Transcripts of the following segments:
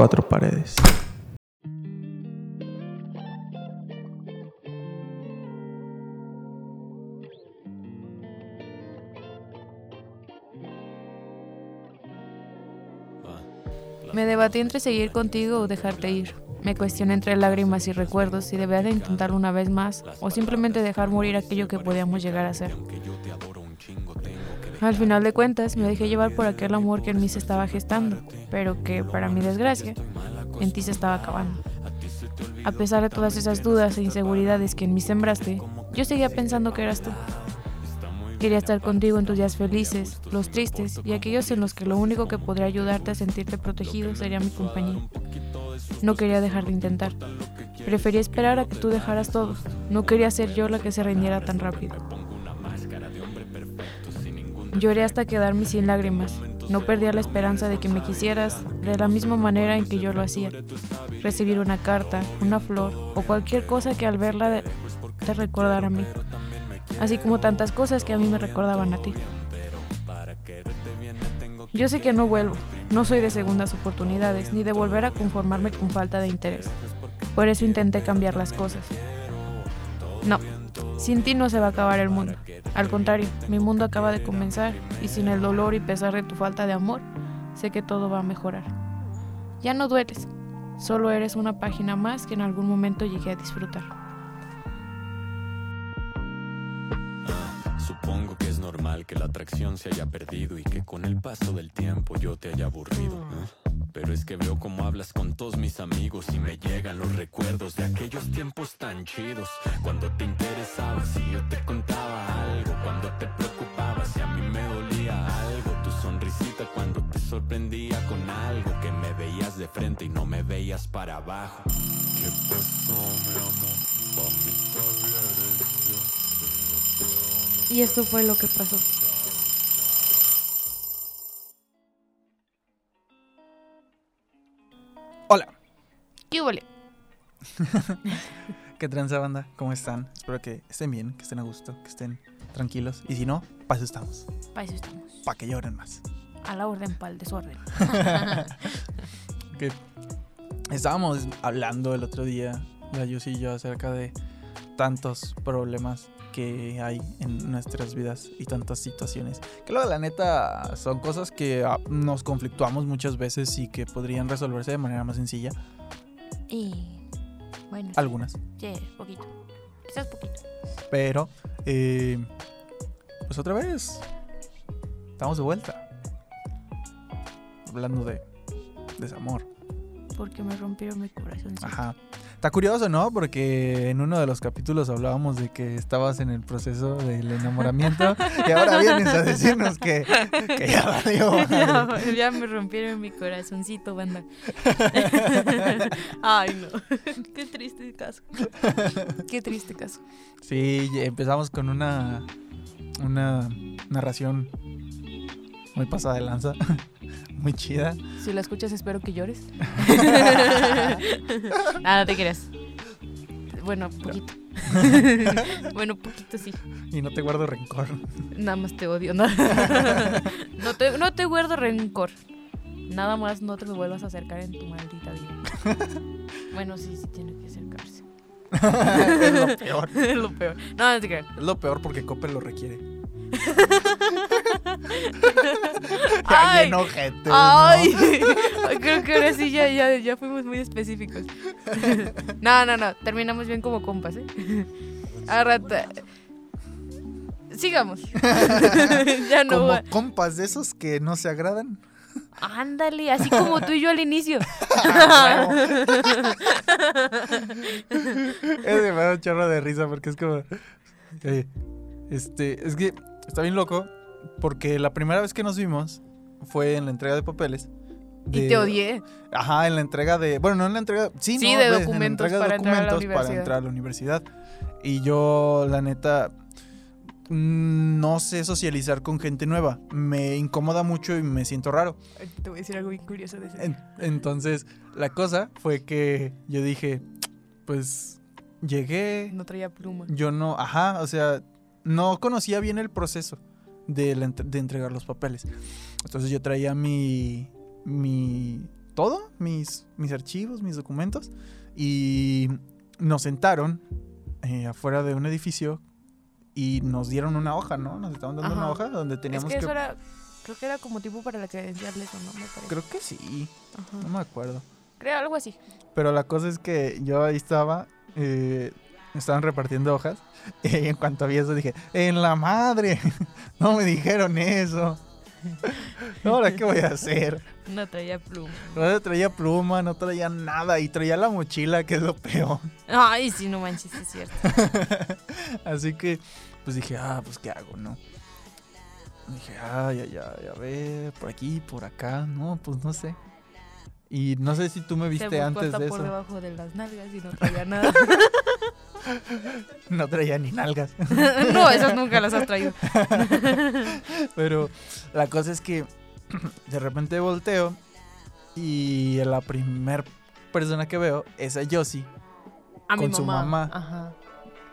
Cuatro paredes. Me debatí entre seguir contigo o dejarte ir. Me cuestioné entre lágrimas y recuerdos si debía de intentarlo una vez más o simplemente dejar morir aquello que podíamos llegar a ser. Al final de cuentas, me dejé llevar por aquel amor que en mí se estaba gestando, pero que, para mi desgracia, en ti se estaba acabando. A pesar de todas esas dudas e inseguridades que en mí sembraste, yo seguía pensando que eras tú. Quería estar contigo en tus días felices, los tristes y aquellos en los que lo único que podría ayudarte a sentirte protegido sería mi compañía. No quería dejar de intentar. Prefería esperar a que tú dejaras todo. No quería ser yo la que se rindiera tan rápido. Lloré hasta quedarme sin lágrimas. No perdía la esperanza de que me quisieras de la misma manera en que yo lo hacía. Recibir una carta, una flor o cualquier cosa que al verla te recordara a mí. Así como tantas cosas que a mí me recordaban a ti. Yo sé que no vuelvo. No soy de segundas oportunidades ni de volver a conformarme con falta de interés. Por eso intenté cambiar las cosas. No, sin ti no se va a acabar el mundo. Al contrario, mi mundo acaba de comenzar y sin el dolor y pesar de tu falta de amor, sé que todo va a mejorar. Ya no dueles, solo eres una página más que en algún momento llegué a disfrutar. Supongo que es normal que la atracción se haya perdido y que con el paso del tiempo yo te haya aburrido. Pero es que veo cómo hablas con todos mis amigos y me llegan los recuerdos de aquellos tiempos tan chidos. Cuando te interesaba si yo te contaba algo, cuando te preocupaba si a mí me dolía algo. Tu sonrisita cuando te sorprendía con algo que me veías de frente y no me veías para abajo. ¿Qué pasó, mi amor? Y esto fue lo que pasó. Hola, ¿Qué huele? ¿qué tranza banda? ¿Cómo están? Espero que estén bien, que estén a gusto, que estén tranquilos. Y si no, para eso estamos, Para eso estamos. para que lloren más. A la orden, para el desorden. que estábamos hablando el otro día, la Yus y yo, acerca de tantos problemas que hay en nuestras vidas y tantas situaciones. Que luego, la neta, son cosas que ah, nos conflictuamos muchas veces y que podrían resolverse de manera más sencilla. Y bueno, Algunas. sí, poquito. Quizás poquito. Pero, eh, pues otra vez, estamos de vuelta. Hablando de desamor. Porque me rompieron mi corazón. Ajá. Está curioso, ¿no? Porque en uno de los capítulos hablábamos de que estabas en el proceso del enamoramiento y ahora vienes a decirnos que, que ya valió. ya, me rompieron mi corazoncito, banda. Ay, no. Qué triste caso. Qué triste caso. Sí, empezamos con una, una narración muy pasada de lanza, muy chida. Si la escuchas, espero que llores. Nada, te creas. Bueno, poquito. bueno, poquito sí. Y no te guardo rencor. Nada más te odio. No, no, te, no te guardo rencor. Nada más no te me vuelvas a acercar en tu maldita vida. Bueno, sí, sí tiene que acercarse. es lo peor. es lo peor. No, no te creas. Es lo peor porque Coppel lo requiere. Ay. Ay, creo que ahora sí ya, ya, ya fuimos muy específicos. No, no, no, terminamos bien como compas, ¿eh? Sigamos. ya no Como compas de esos que no se agradan. Ándale, así como tú y yo al inicio. Es me da un chorro de risa porque es como. eh, este, es que está bien loco porque la primera vez que nos vimos fue en la entrega de papeles. Y te odié. Ajá, en la entrega de. Bueno, no en la entrega. Sí, Sí, no, de en la documentos de para entrar a la para universidad. entrar a la universidad. Y yo, la neta. mm, No sé socializar con gente nueva. Me incomoda mucho y me siento raro. Te voy a decir algo bien curioso de. En- entonces, la cosa fue que yo dije, pues llegué, No traía pluma. yo no, ajá, o sea, no conocía bien el proceso de, la de entregar los papeles. Entonces yo traía mi, mi, todo, mis, mis archivos, mis documentos, y nos sentaron eh, afuera de un edificio y nos dieron una hoja, ¿no? Nos estaban dando una hoja donde teníamos que que... eso era. Creo que era como tipo para la credencial, eso, ¿no? Me parece. Creo que sí, Ajá. no me acuerdo. Creo algo así. Pero la cosa es que yo ahí estaba, eh, estaban repartiendo hojas. Y en cuanto vi eso dije, en la madre, no me dijeron eso. Ahora, ¿qué voy a hacer? No traía pluma. No traía pluma, no traía nada y traía la mochila, que es lo peor. Ay, sí, no manches, es cierto. Así que, pues dije, ah, pues ¿qué hago, no? Dije, ay, ay, ay, a ver, por aquí, por acá, no, pues no sé. Y no sé si tú me Se viste buscó antes hasta de por eso. debajo de las nalgas y no traía nada. No traía ni nalgas. no, esas nunca las has traído. Pero la cosa es que de repente volteo y la primer persona que veo es a Yossi. A mi Con su mamá. Ajá.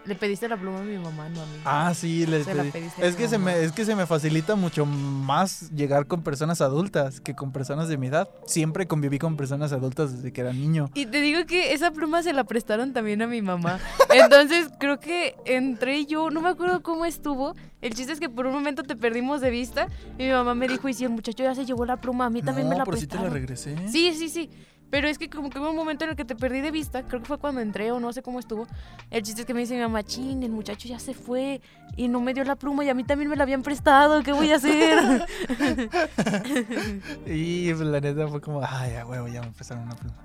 Le pediste la pluma a mi mamá, no a mí. Ah, sí, le Se pedí. Es que, se mamá. me, es que se me facilita mucho más llegar con personas adultas que con personas de mi edad. Siempre conviví con personas adultas desde que era niño. Y te digo que esa pluma se la prestaron también a mi mamá. Entonces creo que entré yo, no me acuerdo cómo estuvo. El chiste es que por un momento te perdimos de vista. Y mi mamá me dijo, y si el muchacho ya se llevó la pluma, a mí también no, me la por si te la prestaron. regresé. Sí, sí, sí. Pero es que como que hubo un momento en el que te perdí de vista, creo que fue cuando entré o no sé cómo estuvo. El chiste es que me dice mi mamá, chin, el muchacho ya se fue y no me dio la pluma y a mí también me la habían prestado, ¿qué voy a hacer? Y pues, la neta fue como, ay, a huevo, ya me prestaron una pluma.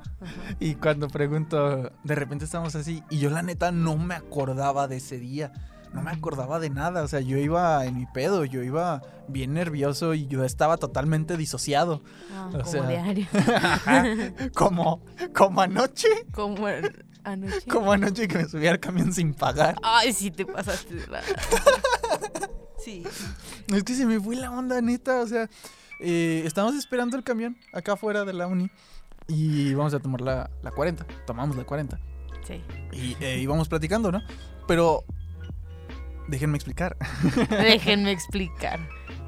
Y cuando pregunto, de repente estamos así, y yo la neta no me acordaba de ese día. No me acordaba de nada, o sea, yo iba en mi pedo, yo iba bien nervioso y yo estaba totalmente disociado. Ah, O como sea, diario. Como, como anoche, Como anoche. como anoche que me subí al camión sin pagar. Ay, sí te pasaste de la... Sí. Es que se me fue la onda, neta, o sea, eh, estábamos esperando el camión acá afuera de la uni y íbamos a tomar la, la 40, tomamos la 40. Sí. Y eh, íbamos platicando, ¿no? Pero déjenme explicar. Déjenme explicar.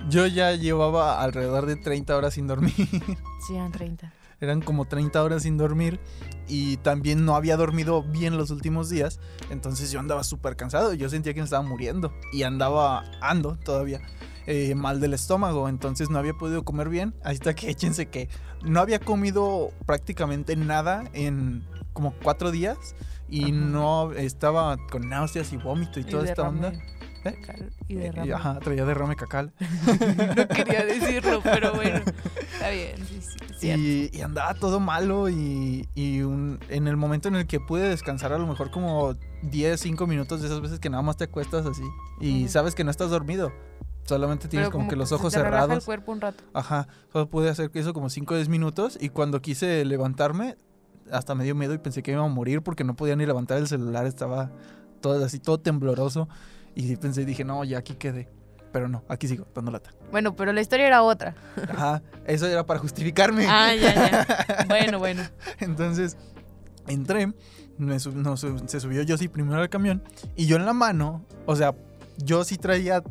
Yo ya llevaba alrededor de 30 horas sin dormir. Sí, eran 30. Eran como 30 horas sin dormir. Y también no había dormido bien los últimos días. Entonces yo andaba súper cansado. Yo sentía que me estaba muriendo. Y andaba, ando todavía, eh, mal del estómago. Entonces no había podido comer bien. Hasta que échense que no había comido prácticamente nada en como cuatro días. Y Ajá. no estaba con náuseas y vómito y Y toda esta onda. ¿Eh? cacal- Y Eh, derrame. Ajá, traía derrame cacal. No quería decirlo, pero bueno. Está bien, sí, sí, es. Y, y andaba todo malo y, y un- en el momento en el que pude descansar a lo mejor como 10, 5 minutos de esas veces que nada más te acuestas así y Ujú. sabes que no estás dormido. Solamente tienes Pero como, que los ojos te relaja el cerrados. cuerpo un rato. Ajá, solo pude hacer eso como 5 o 10 minutos y cuando quise levantarme hasta me dio miedo y pensé que iba a morir porque no podía ni levantar el celular, estaba todo así, todo tembloroso y pensé, dije, no, ya aquí quedé. Pero no, aquí sigo, dando lata. Bueno, pero la historia era otra. Ajá, eso era para justificarme. Ah, ya, ya. Bueno, bueno. Entonces entré, me sub- no, sub- se subió yo sí primero al camión y yo en la mano, o sea, yo sí traía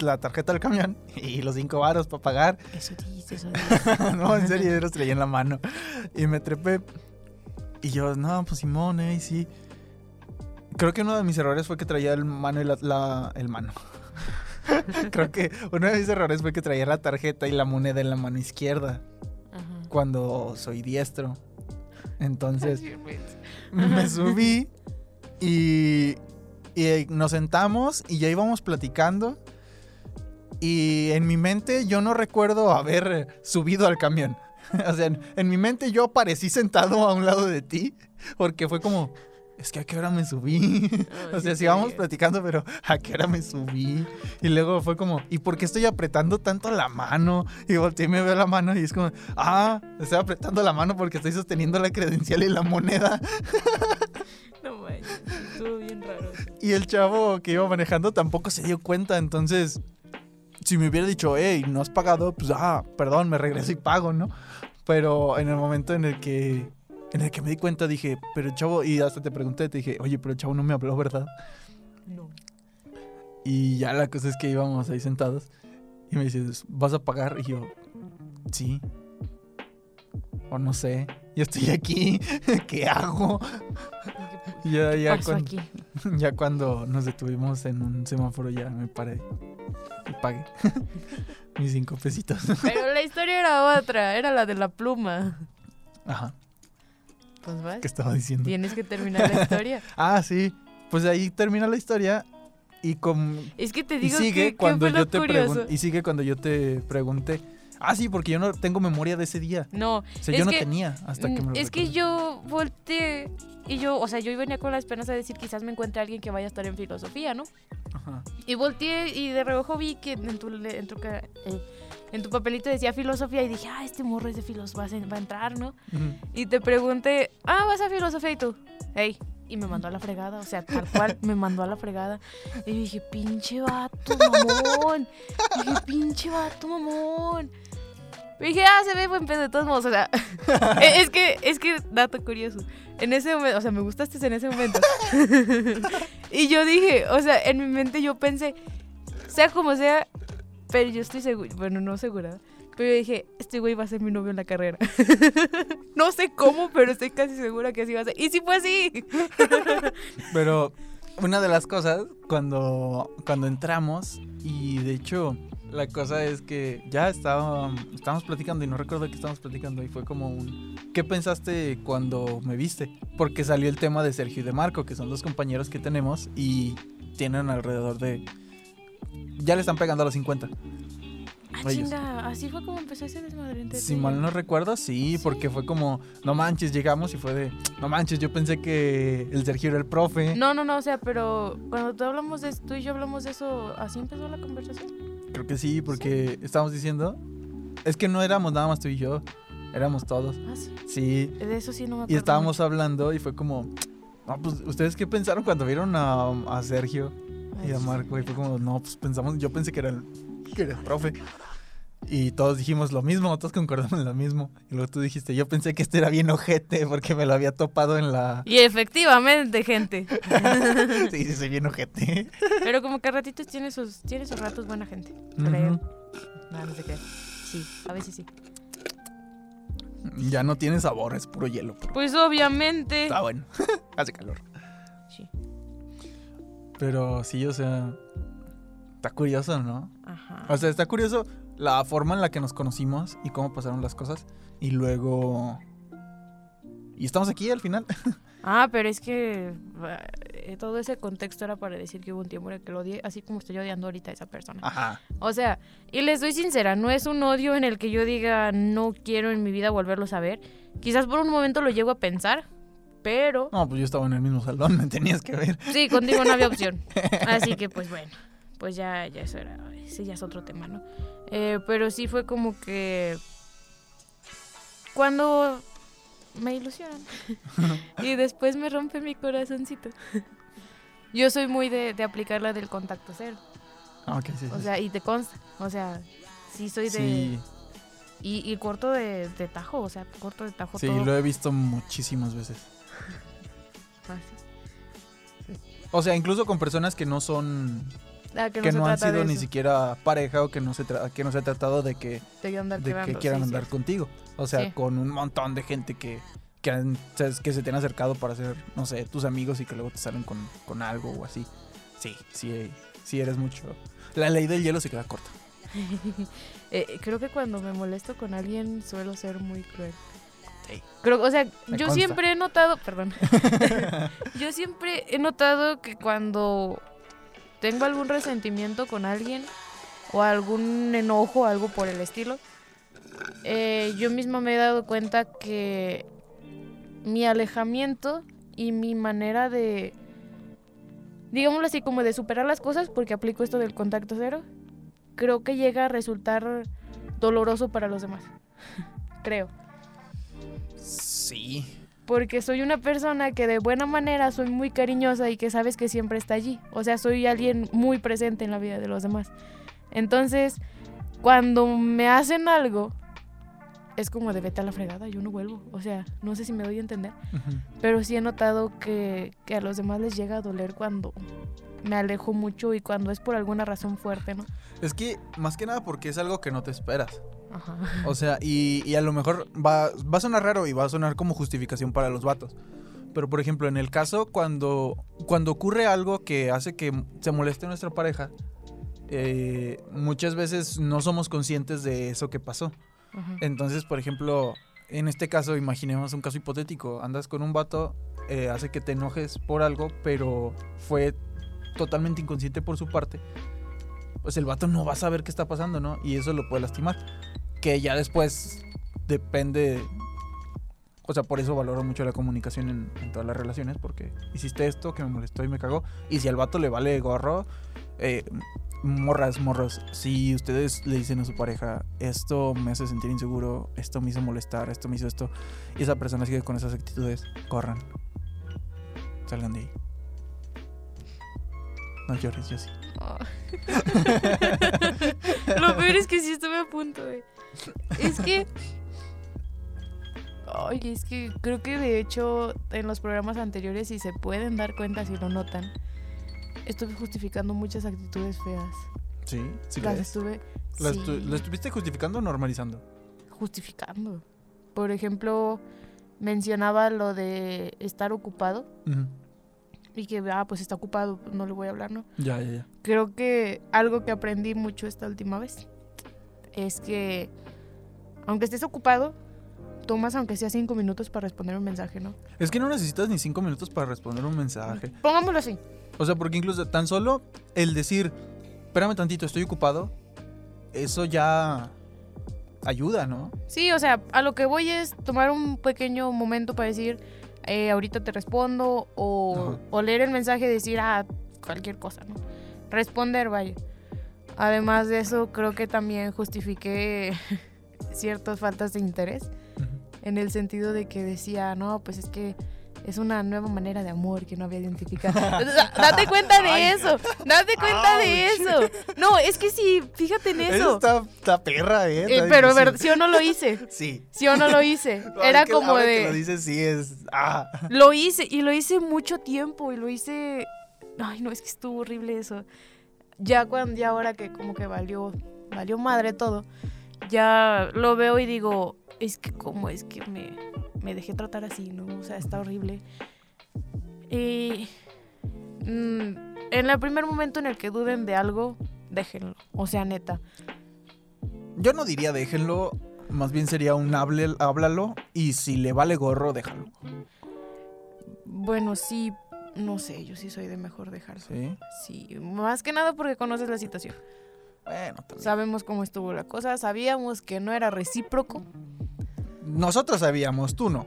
la tarjeta del camión y los cinco varos para pagar. Eso dice, eso dice. no, en serio, yo los traía en la mano. Y me trepé y yo, no, pues Simón, eh, sí. Creo que uno de mis errores fue que traía el mano y la, la- el mano. Creo que uno de mis errores fue que traía la tarjeta y la moneda en la mano izquierda Ajá. cuando soy diestro. Entonces me subí y, y nos sentamos y ya íbamos platicando. Y en mi mente yo no recuerdo haber subido al camión. o sea, en, en mi mente yo aparecí sentado a un lado de ti porque fue como, es que a qué hora me subí. o sea, sí íbamos platicando, pero a qué hora me subí. Y luego fue como, ¿y por qué estoy apretando tanto la mano? Y volteé y me veo la mano y es como, ah, estoy apretando la mano porque estoy sosteniendo la credencial y la moneda. No manches, estuvo bien raro. eso. Y el chavo que iba manejando tampoco se dio cuenta, entonces si me hubiera dicho, hey, no has pagado, pues ah, perdón, me regreso y pago, ¿no? Pero en el momento en el que en el que me di cuenta dije, pero el chavo, y hasta te pregunté, te dije, oye, pero el chavo no me habló, ¿verdad? No. Y ya la cosa es que íbamos ahí sentados y me dices, ¿vas a pagar? Y yo, sí. O no sé, yo estoy aquí, ¿qué hago? ¿Qué Ya, ya, pasó cuan- aquí? ya cuando nos detuvimos en un semáforo ya me paré y pagué mis cinco pesitos. Pero la historia era otra, era la de la pluma. Ajá, Pues vas, ¿qué estaba diciendo? tienes que terminar la historia. Ah, sí, pues ahí termina la historia y con Es que te y digo sigue que, cuando yo te pregun- y sigue cuando yo te pregunté. Ah, sí, porque yo no tengo memoria de ese día. No, O sea, yo no que- tenía hasta que me lo Es que yo volteé y yo, o sea, yo venía con la esperanza de decir quizás me encuentre alguien que vaya a estar en filosofía, ¿no? Ajá. Y volteé y de reojo vi que en tu, en tu, eh, en tu papelito decía filosofía y dije, ah, este morro es de filosofía, va a entrar, ¿no? Y te pregunté, ah, vas a filosofía y tú, hey. Y me mandó a la fregada, o sea, tal cual, me mandó a la fregada. Y dije, pinche vato, mamón. Y dije, pinche vato, mamón. Y dije, ah, se ve buen pedo de todos modos, o sea. e- es que, es que, dato curioso. En ese momento, o sea, me gustaste en ese momento. y yo dije, o sea, en mi mente yo pensé, sea como sea, pero yo estoy segura, bueno, no segura, pero yo dije, este güey va a ser mi novio en la carrera. no sé cómo, pero estoy casi segura que así va a ser. Y sí fue así. Pero una de las cosas cuando, cuando entramos, y de hecho la cosa es que ya estábamos, estábamos platicando y no recuerdo qué estábamos platicando y fue como un... ¿Qué pensaste cuando me viste? Porque salió el tema de Sergio y de Marco, que son dos compañeros que tenemos y tienen alrededor de... Ya le están pegando a los 50. Ah, chinga, así fue como empezó ese desmadre. Si mal no recuerdo, sí, porque fue como, no manches, llegamos y fue de, no manches, yo pensé que el Sergio era el profe. No, no, no, o sea, pero cuando tú hablamos de tú y yo hablamos de eso, así empezó la conversación. Creo que sí, porque estábamos diciendo, es que no éramos nada más tú y yo, éramos todos. Ah, sí. Sí, De eso sí no me acuerdo. y estábamos hablando y fue como, no, pues, ¿ustedes qué pensaron cuando vieron a, a Sergio y a Marco? Y fue como, no, pues pensamos, yo pensé que era el, que era el profe. Y todos dijimos lo mismo, todos concordamos en lo mismo. Y luego tú dijiste, yo pensé que este era bien ojete porque me lo había topado en la... Y efectivamente, gente. Sí, sí, soy bien ojete. Pero como que a ratitos tiene sus, tiene sus ratos buena gente. Ujú. Creo. No, no se cree. Sí, a veces sí. Ya no tiene sabor, es puro hielo. Pues obviamente. está bueno. Hace calor. Sí. Pero sí, o sea, está curioso, ¿no? Ajá. O sea, está curioso la forma en la que nos conocimos y cómo pasaron las cosas. Y luego... Y estamos aquí al final. Ah, pero es que eh, todo ese contexto era para decir que hubo un tiempo en el que lo odié, así como estoy odiando ahorita a esa persona. Ajá. O sea, y les doy sincera, no es un odio en el que yo diga no quiero en mi vida volverlo a ver. Quizás por un momento lo llego a pensar, pero No, pues yo estaba en el mismo salón, me tenías que ver. sí, contigo no había opción. Así que pues bueno, pues ya, ya eso era, ese ya es otro tema, ¿no? Eh, pero sí fue como que cuando me ilusionan y después me rompe mi corazoncito. Yo soy muy de, de aplicar la del contacto cero. Ah, ok, sí. O sí, sea, y te consta. O sea, sí soy de. sí, Y, y corto de, de tajo, o sea, corto de tajo sí, todo. lo he visto muchísimas veces. Así. O sea, incluso con personas que no son... Ah, que no, Que se no han trata sido ni siquiera pareja o que no se, tra- que no se ha tratado de que de andar de quedando, que quieran sí, andar contigo. O sea, Sí. con un montón de gente que, que, han- que se te han acercado para ser, no sé, tus amigos y que luego te salen con, con algo o así. Sí, sí, sí eres mucho. La ley del hielo se queda corta. Eh, creo que cuando me molesto con alguien suelo ser muy cruel. Sí. Creo, o sea, Me yo consta. siempre he notado, perdón, yo siempre he notado que cuando tengo algún resentimiento con alguien, o algún enojo, algo por el estilo, eh, yo misma me he dado cuenta que mi alejamiento y mi manera de, digámoslo así, como de superar las cosas, porque aplico esto del contacto cero, creo que llega a resultar doloroso para los demás. creo. Sí. Porque soy una persona que de buena manera soy muy cariñosa y que sabes que siempre está allí. O sea, soy alguien muy presente en la vida de los demás. Entonces, cuando me hacen algo, es como de vete a la fregada, yo no vuelvo. O sea, no sé si me doy a entender. Ujú. Pero sí he notado que, que a los demás les llega a doler cuando me alejo mucho y cuando es por alguna razón fuerte, ¿no? Es que, más que nada, porque es algo que no te esperas. Ajá. O sea, y, y a lo mejor va, va a sonar raro y va a sonar como justificación para los vatos. Pero, por ejemplo, en el caso cuando, cuando ocurre algo que hace que se moleste nuestra pareja, eh, muchas veces no somos conscientes de eso que pasó. Entonces, por ejemplo, en este caso, imaginemos un caso hipotético. Andas con un vato, eh, hace que te enojes por algo, pero fue totalmente inconsciente por su parte. Pues el vato no va a saber qué está pasando, ¿no? Y eso lo puede lastimar. Que ya después depende... O sea, por eso valoro mucho la comunicación en, todas las relaciones, porque hiciste esto que me molestó y me cagó. Y si al vato le vale gorro, eh, morras, morros, si ustedes le dicen a su pareja, esto me hace sentir inseguro, esto me hizo molestar, esto me hizo esto, y esa persona sigue con esas actitudes, corran. Salgan de ahí. No llores, yo sí. Ah. Lo peor es que sí estuve a punto, güey. Es que. Ay, es que creo que de hecho en los programas anteriores, si se pueden dar cuenta, si lo notan, estuve justificando muchas actitudes feas. ¿Sí? ¿Sí Las crees? estuve. ¿La, sí, estu- la estuviste justificando o normalizando? justificando. Por ejemplo, mencionaba lo de estar ocupado y que, ah, pues está ocupado, no le voy a hablar, ¿no? Ya, ya, ya. Creo que algo que aprendí mucho esta última vez es que aunque estés ocupado, tomas aunque sea cinco minutos para responder un mensaje, ¿no? Es que no necesitas ni cinco minutos para responder un mensaje. Pongámoslo así. O sea, porque incluso tan solo el decir, espérame tantito, estoy ocupado, eso ya ayuda, ¿no? Sí, o sea, a lo que voy es tomar un pequeño momento para decir, eh, ahorita te respondo, o, o leer el mensaje y decir, ah, cualquier cosa, ¿no? Responder, vaya. Además de eso, creo que también justifiqué ciertas faltas de interés, en el sentido de que decía, no, pues es que es una nueva manera de amor que no había identificado. Da- date cuenta de Ay. eso, date cuenta de eso. No, es que sí, fíjate en eso. está, está perra, ¿eh? Eh, pero ver, sí o no lo hice. Sí. ¿Sí o no lo hice? No, Era es que como de... Que lo sí, es. Ah. Lo hice y lo hice mucho tiempo y lo hice... Ay, no, es que estuvo horrible eso. Ya cuando, ya ahora que como que valió, valió madre todo, ya lo veo y digo, es que cómo es que me, me dejé tratar así, ¿no? O sea, está horrible. Y mm, en el primer momento en el que duden de algo, déjenlo. O sea, neta. Yo no diría déjenlo, más bien sería un hable, háblalo y si le vale gorro, déjalo. Bueno, sí, no sé, yo sí soy de mejor dejarlo. Sí. Sí, más que nada porque conoces la situación. Bueno, también. Sabemos cómo estuvo la cosa, sabíamos que no era recíproco. Nosotros sabíamos, tú no.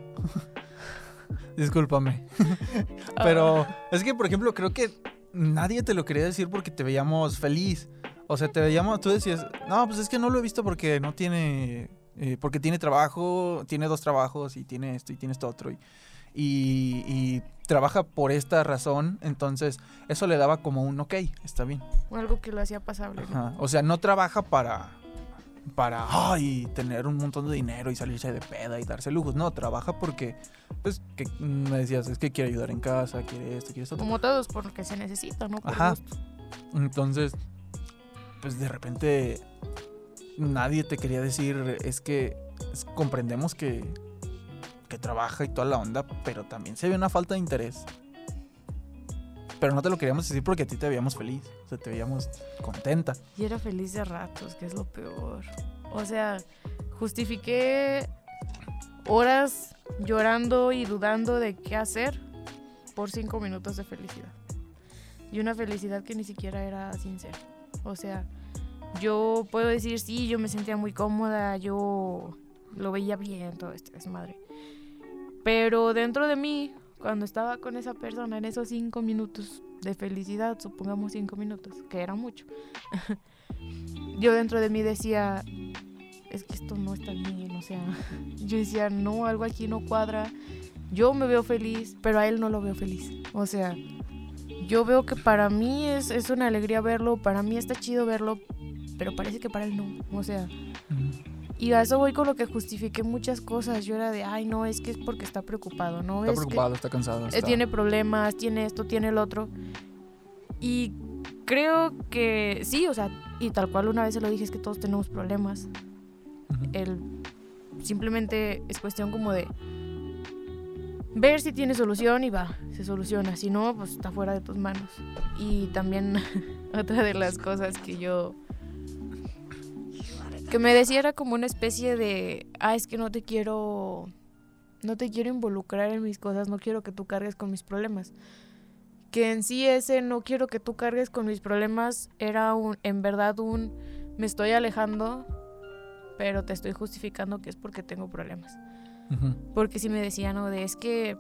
Discúlpame. Pero es que, por ejemplo, creo que nadie te lo quería decir porque te veíamos feliz. O sea, te veíamos, tú decías, no, pues es que no lo he visto porque no tiene, eh, porque tiene trabajo, tiene dos trabajos y tiene esto y tiene esto otro. Y, y, y trabaja por esta razón, entonces eso le daba como un ok, está bien. Algo que lo hacía pasable. Ajá. O sea, no trabaja para, para, ay, tener un montón de dinero y salirse de peda y darse lujos. No, trabaja porque, pues, que me decías, es que quiere ayudar en casa, quiere esto, quiere esto. Como todos, porque se necesita, ¿no? Por Ajá. gusto. Entonces, pues de repente nadie te quería decir, es que es- comprendemos que, que trabaja y toda la onda, pero también se ve una falta de interés. Pero no te lo queríamos decir porque a ti te veíamos feliz, o sea, te veíamos contenta. Y era feliz de ratos, que es lo peor. O sea, justifiqué horas llorando y dudando de qué hacer por cinco minutos de felicidad. Y una felicidad que ni siquiera era sincera. O sea, yo puedo decir, sí, yo me sentía muy cómoda, yo lo veía bien, todo este desmadre. Pero dentro de mí, cuando estaba con esa persona en esos cinco minutos de felicidad, supongamos cinco minutos, que era mucho, yo dentro de mí decía, es que esto no está bien, o sea, yo decía, no, algo aquí no cuadra, yo me veo feliz, pero a él no lo veo feliz, o sea, yo veo que para mí es, es una alegría verlo, para mí está chido verlo, pero parece que para él no, o sea, y a eso voy con lo que justifiqué muchas cosas, yo era de, ay, no, es que es porque está preocupado, ¿no? Está es que- preocupado, está cansado. eh, está- tiene problemas, tiene esto, tiene el otro. Y creo que sí, o sea, y tal cual una vez se lo dije, es que todos tenemos problemas. El, simplemente es cuestión como de ver si tiene solución y va, se soluciona. Si no, pues está fuera de tus manos. Y también otra de las cosas que yo... Que me decía era como una especie de, ah, es que no te quiero, no te quiero involucrar en mis cosas, no quiero que tú cargues con mis problemas. Que en sí ese no quiero que tú cargues con mis problemas era un, en verdad un, me estoy alejando, pero te estoy justificando que es porque tengo problemas. Porque si me decían, no, de es que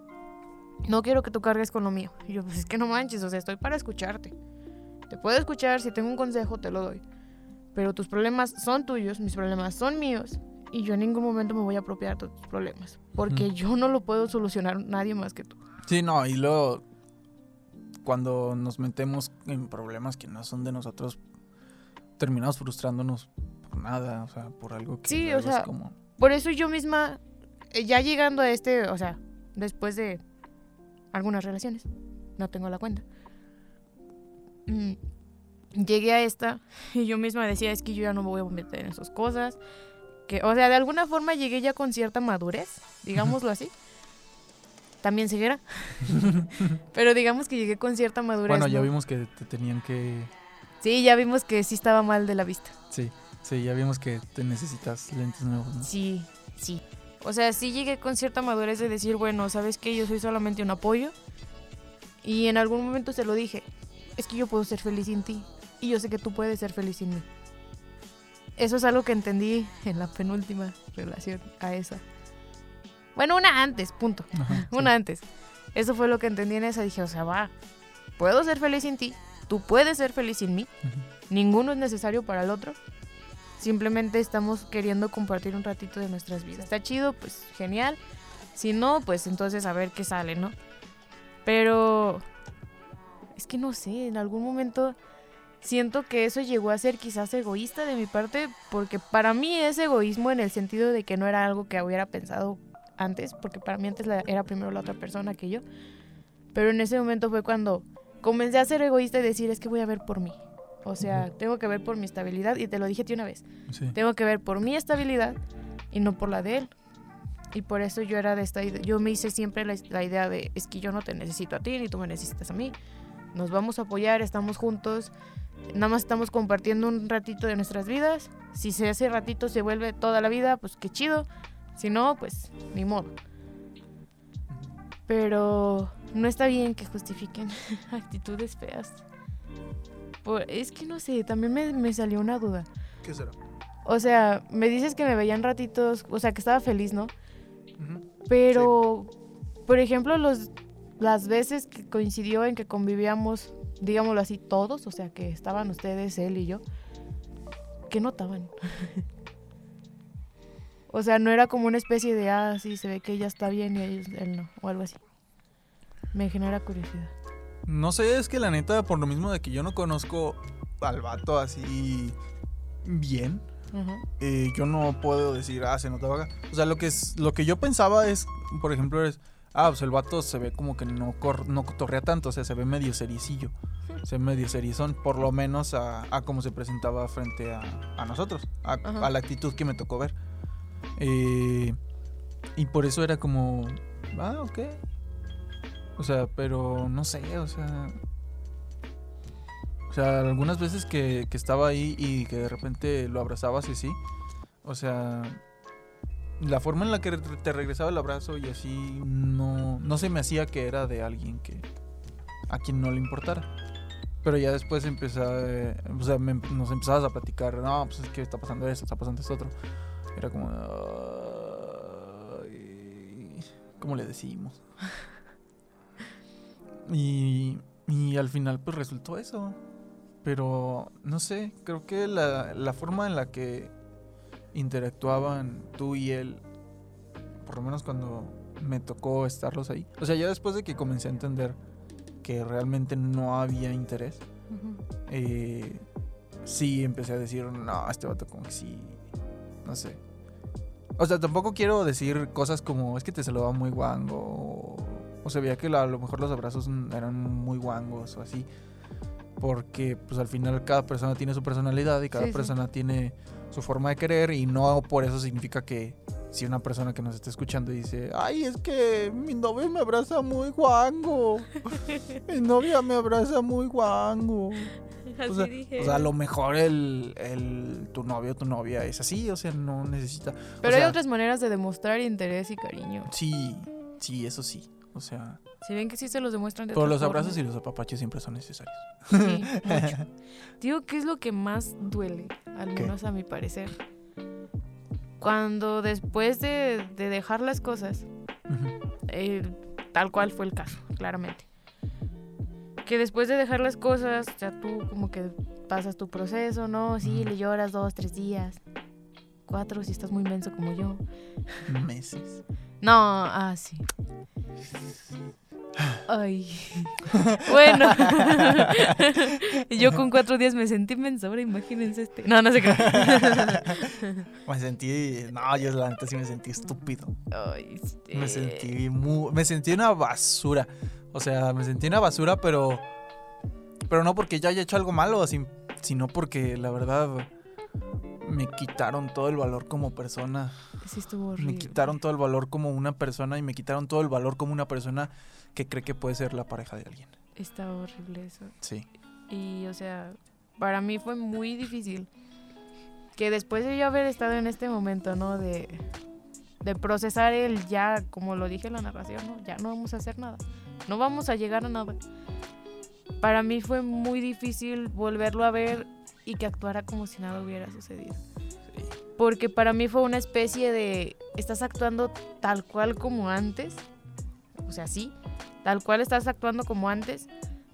no quiero que tú cargues con lo mío. Y yo, pues es que no manches, o sea, estoy para escucharte. Te puedo escuchar, si tengo un consejo, te lo doy. Pero tus problemas son tuyos, mis problemas son míos. Y yo en ningún momento me voy a apropiar de tus problemas. Porque yo no lo puedo solucionar nadie más que tú. Sí, no, y luego cuando nos metemos en problemas que no son de nosotros, terminamos frustrándonos por nada, o sea, por algo que Sí, o es sea, como... Por eso yo misma, eh, ya llegando a este, o sea, después de algunas relaciones, no tengo la cuenta, mm, llegué a esta y yo misma decía, es que yo ya no me voy a meter en esas cosas. Que, o sea, de alguna forma llegué ya con cierta madurez, digámoslo así. También ceguera. Pero digamos que llegué con cierta madurez. Bueno, ya ¿no? vimos que te tenían que... Sí, ya vimos que sí estaba mal de la vista. Sí, sí, ya vimos que te necesitas lentes nuevos, ¿no? Sí, sí. O sea, sí llegué con cierta madurez de decir, bueno, ¿sabes qué? Yo soy solamente un apoyo. Y en algún momento se lo dije, es que yo puedo ser feliz sin ti. Y yo sé que tú puedes ser feliz sin mí. Eso es algo que entendí en la penúltima relación a esa. Bueno, una antes, punto. Ajá, Una sí. antes. Eso fue lo que entendí en esa. Dije, o sea, va, puedo ser feliz sin ti. Tú puedes ser feliz sin mí. Ujú. Ninguno es necesario para el otro. Simplemente estamos queriendo compartir un ratito de nuestras vidas. Está chido, pues genial. Si no, pues entonces a ver qué sale, ¿no? Pero es que no sé, en algún momento siento que eso llegó a ser quizás egoísta de mi parte, porque para mí es egoísmo en el sentido de que no era algo que hubiera pensado antes, porque para mí antes era primero la otra persona que yo. Pero en ese momento fue cuando comencé a ser egoísta y decir, es que voy a ver por mí. O sea, tengo que ver por mi estabilidad, y te lo dije a ti una vez, Sí. tengo que ver por mi estabilidad y no por la de él. Y por eso yo era de esta idea, yo me hice siempre la, la idea de, es que yo no te necesito a ti, ni tú me necesitas a mí. Nos vamos a apoyar, estamos juntos, nada más estamos compartiendo un ratito de nuestras vidas. Si se ese ratito se vuelve toda la vida, pues qué chido. Si no, pues ni modo. Pero no está bien que justifiquen actitudes feas. Por- es que no sé, también me, me salió una duda. ¿Qué será? O sea, me dices que me veían ratitos, o sea, que estaba feliz, ¿no? Pero, por ejemplo, los, las veces que coincidió en que convivíamos, digámoslo así, todos, o sea, que estaban ustedes, él y yo, ¿qué notaban? o sea, no era como una especie de, ah, sí, se ve que ella está bien y él, él no, o algo así. Me genera curiosidad. No sé, es que la neta, por lo mismo de que yo no conozco al vato así bien, eh, yo no puedo decir, ah, se notaba. acá. O sea, lo que, es, lo que yo pensaba es, por ejemplo, es, ah, pues el vato se ve como que no, cor- no cotorrea tanto, o sea, se ve medio sericillo. Se ve medio serizón, por lo menos a, a cómo se presentaba frente a, a nosotros, a la actitud que me tocó ver. Eh, y por eso era como, ah, ok. O sea, pero no sé, o sea. O sea, algunas veces que, que estaba ahí y que de repente lo abrazabas y sí. O sea, la forma en la que te regresaba el abrazo y así no, no se me hacía que era de alguien que a quien no le importara. Pero ya después empezó, eh, o sea, me- nos empezabas a platicar, no, pues es que está pasando esto, está pasando esto otro. Era como, "Ay, ¿cómo le decimos? Y, y al final pues resultó eso. Pero no sé, creo que la, la forma en la que interactuaban tú y él, por lo menos cuando me tocó estarlos ahí. O sea, ya después de que comencé a entender que realmente no había interés, eh, sí empecé a decir, no, este vato como que sí, no sé. O sea, tampoco quiero decir cosas como, es que te saludaba muy guango, o, o se veía que la- a lo mejor los abrazos eran muy guangos o así. Porque pues al final cada persona tiene su personalidad y cada Sí, sí. persona tiene su forma de querer y no por eso significa que si una persona que nos está escuchando dice, ay, es que mi novio me abraza muy guango, mi novia me abraza muy guango. Así O sea, dije. o sea, a lo mejor el, el tu novio o tu novia es así, o sea, no necesita. Pero o hay sea- otras maneras de demostrar interés y cariño. Sí, sí, eso sí. O sea, Si ven que sí se los demuestran de pero los abrazos y los apapachos siempre son necesarios. Sí, mucho. Digo, ¿qué es lo que más duele? Al ¿Qué? menos a mi parecer. Cuando después de, de dejar las cosas, eh, tal cual fue el caso, claramente. Que después de dejar las cosas, sea, tú como que pasas tu proceso, ¿no? Sí, le lloras dos, tres días, cuatro si estás muy menso como yo. Meses. No, ah, sí. Ay. Bueno. yo con cuatro días me sentí mensa, ahora imagínense este. No, no sé qué. Me sentí. No, yo la neta sí me sentí estúpido. Ay, Me este, sentí muy. Me sentí una basura. O sea, me sentí una basura, pero. Pero no porque yo haya hecho algo malo, sin- sino porque la verdad. Me quitaron todo el valor como persona. Sí, estuvo horrible. Me quitaron todo el valor como una persona y me quitaron todo el valor como una persona que cree que puede ser la pareja de alguien. Estaba horrible eso. Sí. Y, o sea, para mí fue muy difícil que después de yo haber estado en este momento, ¿no? De, de procesar el ya, como lo dije en la narración, ¿no? Ya no vamos a hacer nada. No vamos a llegar a nada. Para mí fue muy difícil volverlo a ver y que actuara como si nada hubiera sucedido. Porque para mí fue una especie de, estás actuando tal cual como antes. O sea, sí, tal cual estás actuando como antes,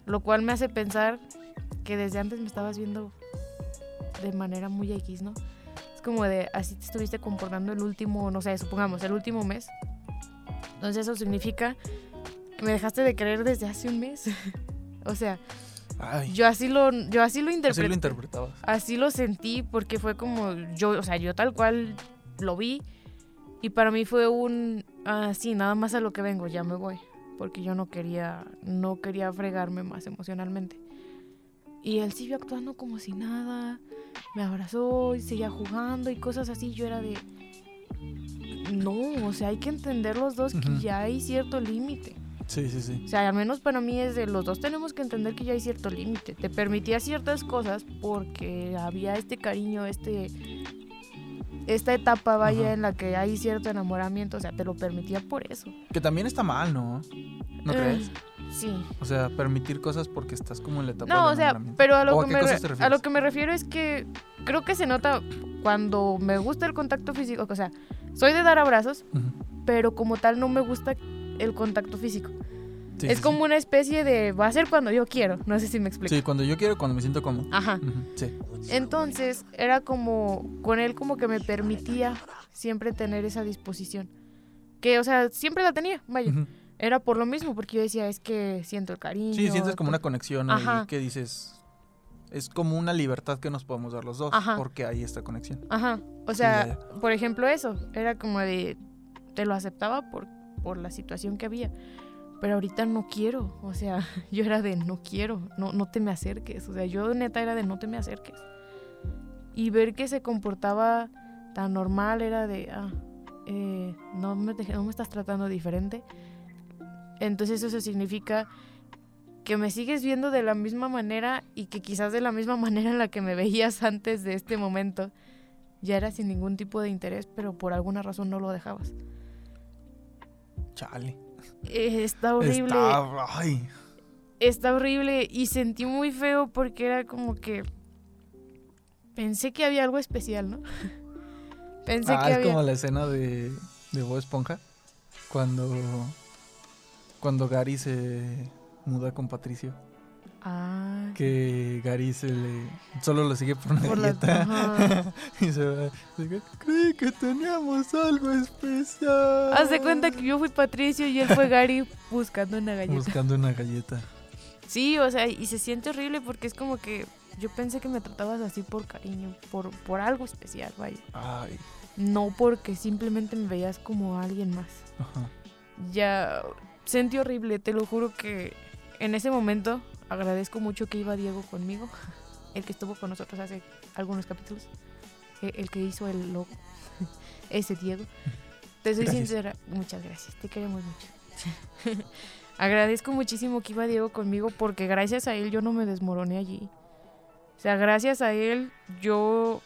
lo cual me hace pensar que desde antes me estabas viendo de manera muy X, ¿no? Es como de, así te estuviste comportando el último, no sé, supongamos, el último mes. Entonces eso significa que me dejaste de querer desde hace un mes. o sea, Ay, yo así lo, yo así lo así interpreté. lo interpretabas. Así lo sentí porque fue como yo, o sea, yo tal cual lo vi y para mí fue un, ah, sí, nada más a lo que vengo, ya me voy, porque yo no quería, no quería fregarme más emocionalmente. Y él siguió actuando como si nada, me abrazó y seguía jugando y cosas así, yo era de, no, o sea, hay que entender los dos que ya hay cierto límite. Sí, sí, sí. O sea, al menos para mí es de los dos tenemos que entender que ya hay cierto límite. Te permitía ciertas cosas porque había este cariño, este esta etapa vaya Ajá. en la que hay cierto enamoramiento, o sea, te lo permitía por eso. Que también está mal, ¿no? ¿No Eh, crees? Sí. O sea, permitir cosas porque estás como en la etapa No, del o sea, pero a ¿O lo, a que qué me a lo que me refiero es que creo que se nota cuando me gusta el contacto físico, o sea, soy de dar abrazos, pero como tal no me gusta el contacto físico. Sí, es sí, como una especie de va a ser cuando yo quiero, no sé si me explico. Sí. cuando yo quiero, cuando me siento cómodo. Ajá. Sí. Entonces era como, con él como que me permitía siempre tener esa disposición. Que, o sea, siempre la tenía, vaya. Era por lo mismo, porque yo decía, es que siento el cariño. Sí, sientes como una conexión ahí Ajá. que dices. Es como una libertad que nos podemos dar los dos. Ajá. Porque hay esta conexión. Ajá. O sea, por ejemplo, eso. Era como de, te lo aceptaba por, por la situación que había. Pero ahorita no quiero. O sea, yo era de, no quiero, no, no te me acerques. O sea, yo neta era de, no te me acerques. Y ver que se comportaba tan normal era de, ah, eh, no, me, no me estás tratando diferente. Entonces eso significa que me sigues viendo de la misma manera y que quizás de la misma manera en la que me veías antes de este momento ya era sin ningún tipo de interés, pero por alguna razón no lo dejabas. Chale. Eh, está horrible. Está. Ay. está horrible y sentí muy feo porque era como que pensé que había algo especial, ¿no? pensé ah, que es había... como la escena de, de Bob Esponja cuando cuando Gary se muda con Patricio. Ah, Que Gary se le solo lo sigue por una Por la- galleta ajá. y se va. dice, Creí que teníamos algo especial. Haz de cuenta que yo fui Patricio y él fue Gary buscando una galleta. Buscando una galleta. Sí, o sea, y se siente horrible porque es como que yo pensé que me tratabas así por cariño, por, por algo especial, vaya. Ay. No porque simplemente me veías como alguien más. Ajá. Ya sentí horrible, te lo juro que en ese momento agradezco mucho que iba Diego conmigo, el que estuvo con nosotros hace algunos capítulos, e- el que hizo el logo, ese Diego. Te soy Gracias. sincera, muchas gracias, te queremos mucho. agradezco muchísimo que iba Diego conmigo porque gracias a él yo no me desmoroné allí. O sea, gracias a él yo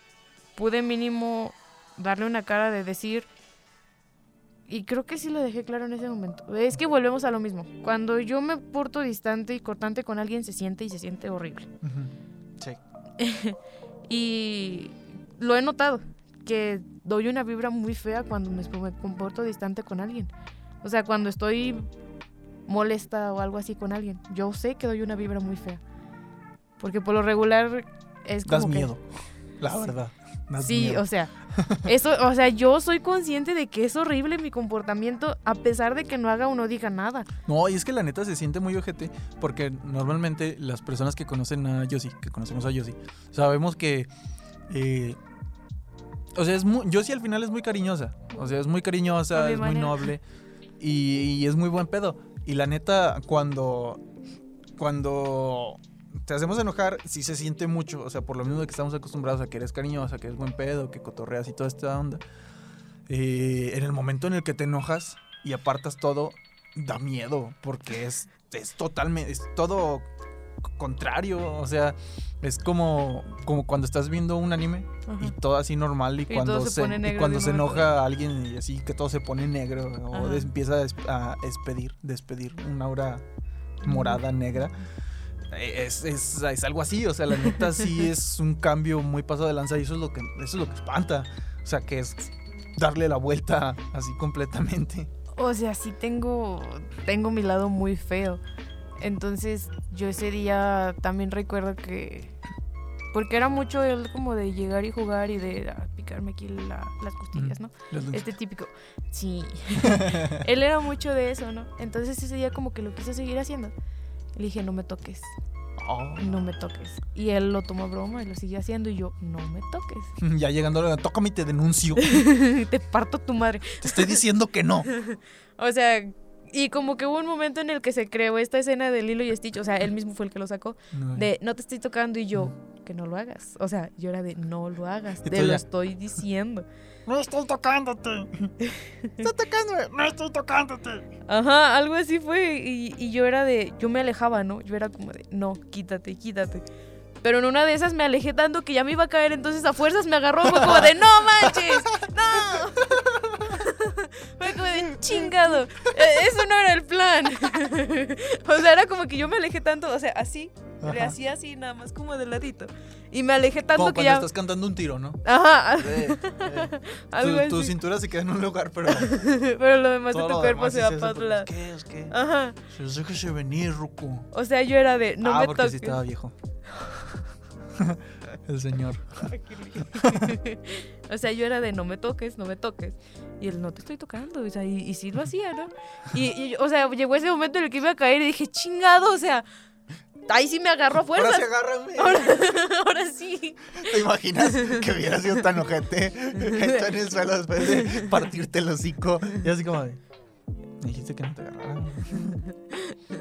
pude mínimo darle una cara de decir, y creo que sí lo dejé claro en ese momento. Es que volvemos a lo mismo. Cuando yo me porto distante y cortante con alguien, se siente y se siente horrible. Sí. Y lo he notado, que doy una vibra muy fea cuando me, me comporto distante con alguien. O sea, cuando estoy molesta o algo así con alguien, yo sé que doy una vibra muy fea. Porque por lo regular es como Das que- miedo. La verdad. Das Sí, miedo. o sea, eso, o sea, yo soy consciente de que es horrible mi comportamiento a pesar de que no haga o no diga nada. No, y es que la neta se siente muy ojete porque normalmente las personas que conocen a Yossi, que conocemos a Yossi, sabemos que... eh, o sea, es muy, Yossi al final es muy cariñosa. O sea, es muy cariñosa, es muy noble y, y es muy buen pedo. Y la neta, cuando... Cuando te hacemos enojar, sí se siente mucho. O sea, por lo mismo de que estamos acostumbrados a que eres cariñosa, que eres buen pedo, que cotorreas y toda esta onda. Eh, en el momento en el que te enojas y apartas todo, da miedo, porque es, es totalmente, es todo contrario, o sea, es como, como cuando estás viendo un anime y Ajá. todo así normal y, todo cuando se se, y cuando se enoja alguien y así que todo se pone negro o des- empieza a, a despedir, despedir una aura morada, negra. Es, es, es algo así, o sea, la neta sí es un cambio muy pasado de lanza y eso es lo que, eso es lo que espanta. O sea, que es darle la vuelta así completamente. O sea, sí tengo, tengo mi lado muy feo. Entonces, yo ese día también recuerdo que... Porque era mucho él como de llegar y jugar y de ah, picarme aquí la- las costillas, ¿no? Las luchas. Este típico. Sí. él era mucho de eso, ¿no? Entonces ese día como que lo quise seguir haciendo. Le dije, no me toques, Oh. no me toques. Y él lo tomó broma y lo siguió haciendo y yo, no me toques. Ya llegando, tócame y te denuncio. Te parto tu madre. Te estoy diciendo que no. O sea, y como que hubo un momento en el que se creó esta escena de Lilo y Stitch, o sea, él mismo fue el que lo sacó, de no te estoy tocando y yo, que no lo hagas. O sea, yo era de no lo hagas, te lo ya. estoy diciendo. No estoy tocándote. Estoy tocándome. No estoy tocándote. Ajá, algo así fue. Y, y yo era de, yo me alejaba, ¿no? Yo era como de, no, quítate, quítate. Pero en una de esas me alejé tanto que ya me iba a caer, entonces a fuerzas me agarró, fue como de, no manches, no. Fue como de, chingado, eh, eso no era el plan. o sea, era como que yo me alejé tanto, o sea, así, le Ajá. hacía así, nada más como de ladito. Y me alejé tanto Como que cuando ya... estás cantando un tiro, ¿no? Ajá, Eh, eh. algo Tu, tu cintura se queda en un lugar, pero Pero lo demás de tu cuerpo se va para otro lado. Que, es que. Ajá. Pues déjese venir, Ruco. O sea, yo era de, no ah, me toques. sí estaba viejo. El señor. Qué o sea, yo era de no me toques, no me toques. Y él, no te estoy tocando. O sea, y, y sí lo hacía, ¿no? Y, y, o sea, llegó ese momento en el que iba a caer y dije, chingado, o sea, ahí sí me agarró a Ahora fuerzas. sí agárrame. Ahora, ahora sí. ¿Te imaginas que hubiera sido tan ojete hecho en el suelo después de partirte el hocico? Y así como de. Me dijiste que no te agarrara.